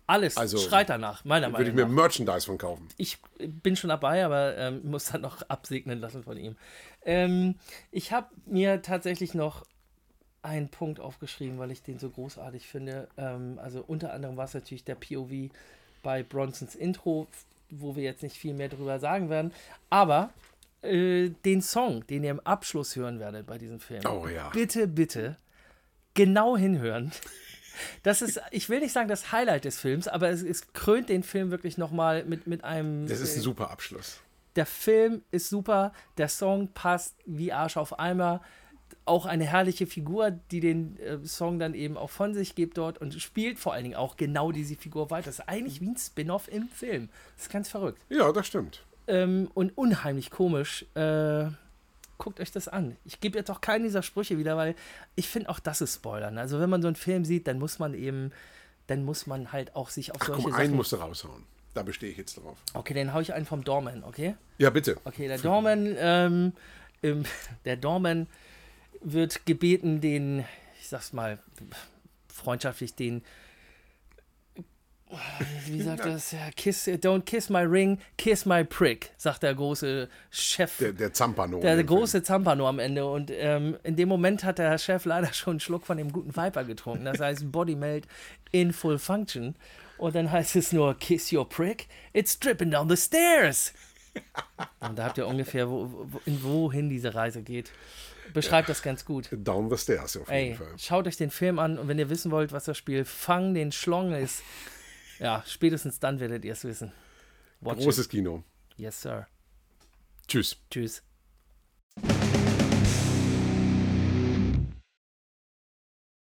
Alles Also, schreit danach, meiner Würde ich Meinung mir nach. Merchandise von kaufen. Ich bin schon dabei, aber ähm, muss dann noch absegnen lassen von ihm. Ähm, ich habe mir tatsächlich noch einen Punkt aufgeschrieben, weil ich den so großartig finde. Ähm, also unter anderem war es natürlich der POV bei Bronsons Intro, wo wir jetzt nicht viel mehr drüber sagen werden. Aber äh, den Song, den ihr im Abschluss hören werdet bei diesem Film. Oh ja. Bitte, bitte genau hinhören. Das ist, ich will nicht sagen das Highlight des Films, aber es, es krönt den Film wirklich nochmal mit, mit einem. Das ist ein äh, super Abschluss. der Film ist super, der Song passt wie Arsch auf Eimer. Auch eine herrliche Figur, die den äh, Song dann eben auch von sich gibt dort und spielt vor allen Dingen auch genau diese Figur weiter. Das ist eigentlich wie ein Spin-off im Film. Das ist ganz verrückt. Ja, das stimmt. Ähm, und unheimlich komisch. Äh, guckt euch das an. Ich gebe jetzt auch keinen dieser Sprüche wieder, weil ich finde auch das ist Spoilern. Also wenn man so einen Film sieht, dann muss man eben, dann muss man halt auch sich auf Ach, solche komm, Sachen... einen musst du raushauen. Da bestehe ich jetzt drauf. okay, dann hau ich einen vom Doorman, okay? Ja, bitte. Okay, der Dorman, ähm, im, der Dorman wird gebeten, den, ich sag's mal freundschaftlich, den, wie sagt das? Ja, kiss, don't kiss my ring, kiss my prick, sagt der große Chef. Der, der Zampano. Der dem große Zampano am Ende. Und ähm, in dem Moment hat der Chef leider schon einen Schluck von dem guten Viper getrunken. Das heißt Body Melt in Full Function. Und dann heißt es nur Kiss your prick, it's dripping down the stairs. Und da habt ihr ungefähr, wo, wo, in wohin diese Reise geht. Beschreibt das ganz gut. Down the Stairs auf jeden Ey, Fall. schaut euch den Film an und wenn ihr wissen wollt, was das Spiel Fang den Schlong ist, ja, spätestens dann werdet ihr es wissen. Watch Großes Kino. it. Yes, sir. Tschüss. Tschüss.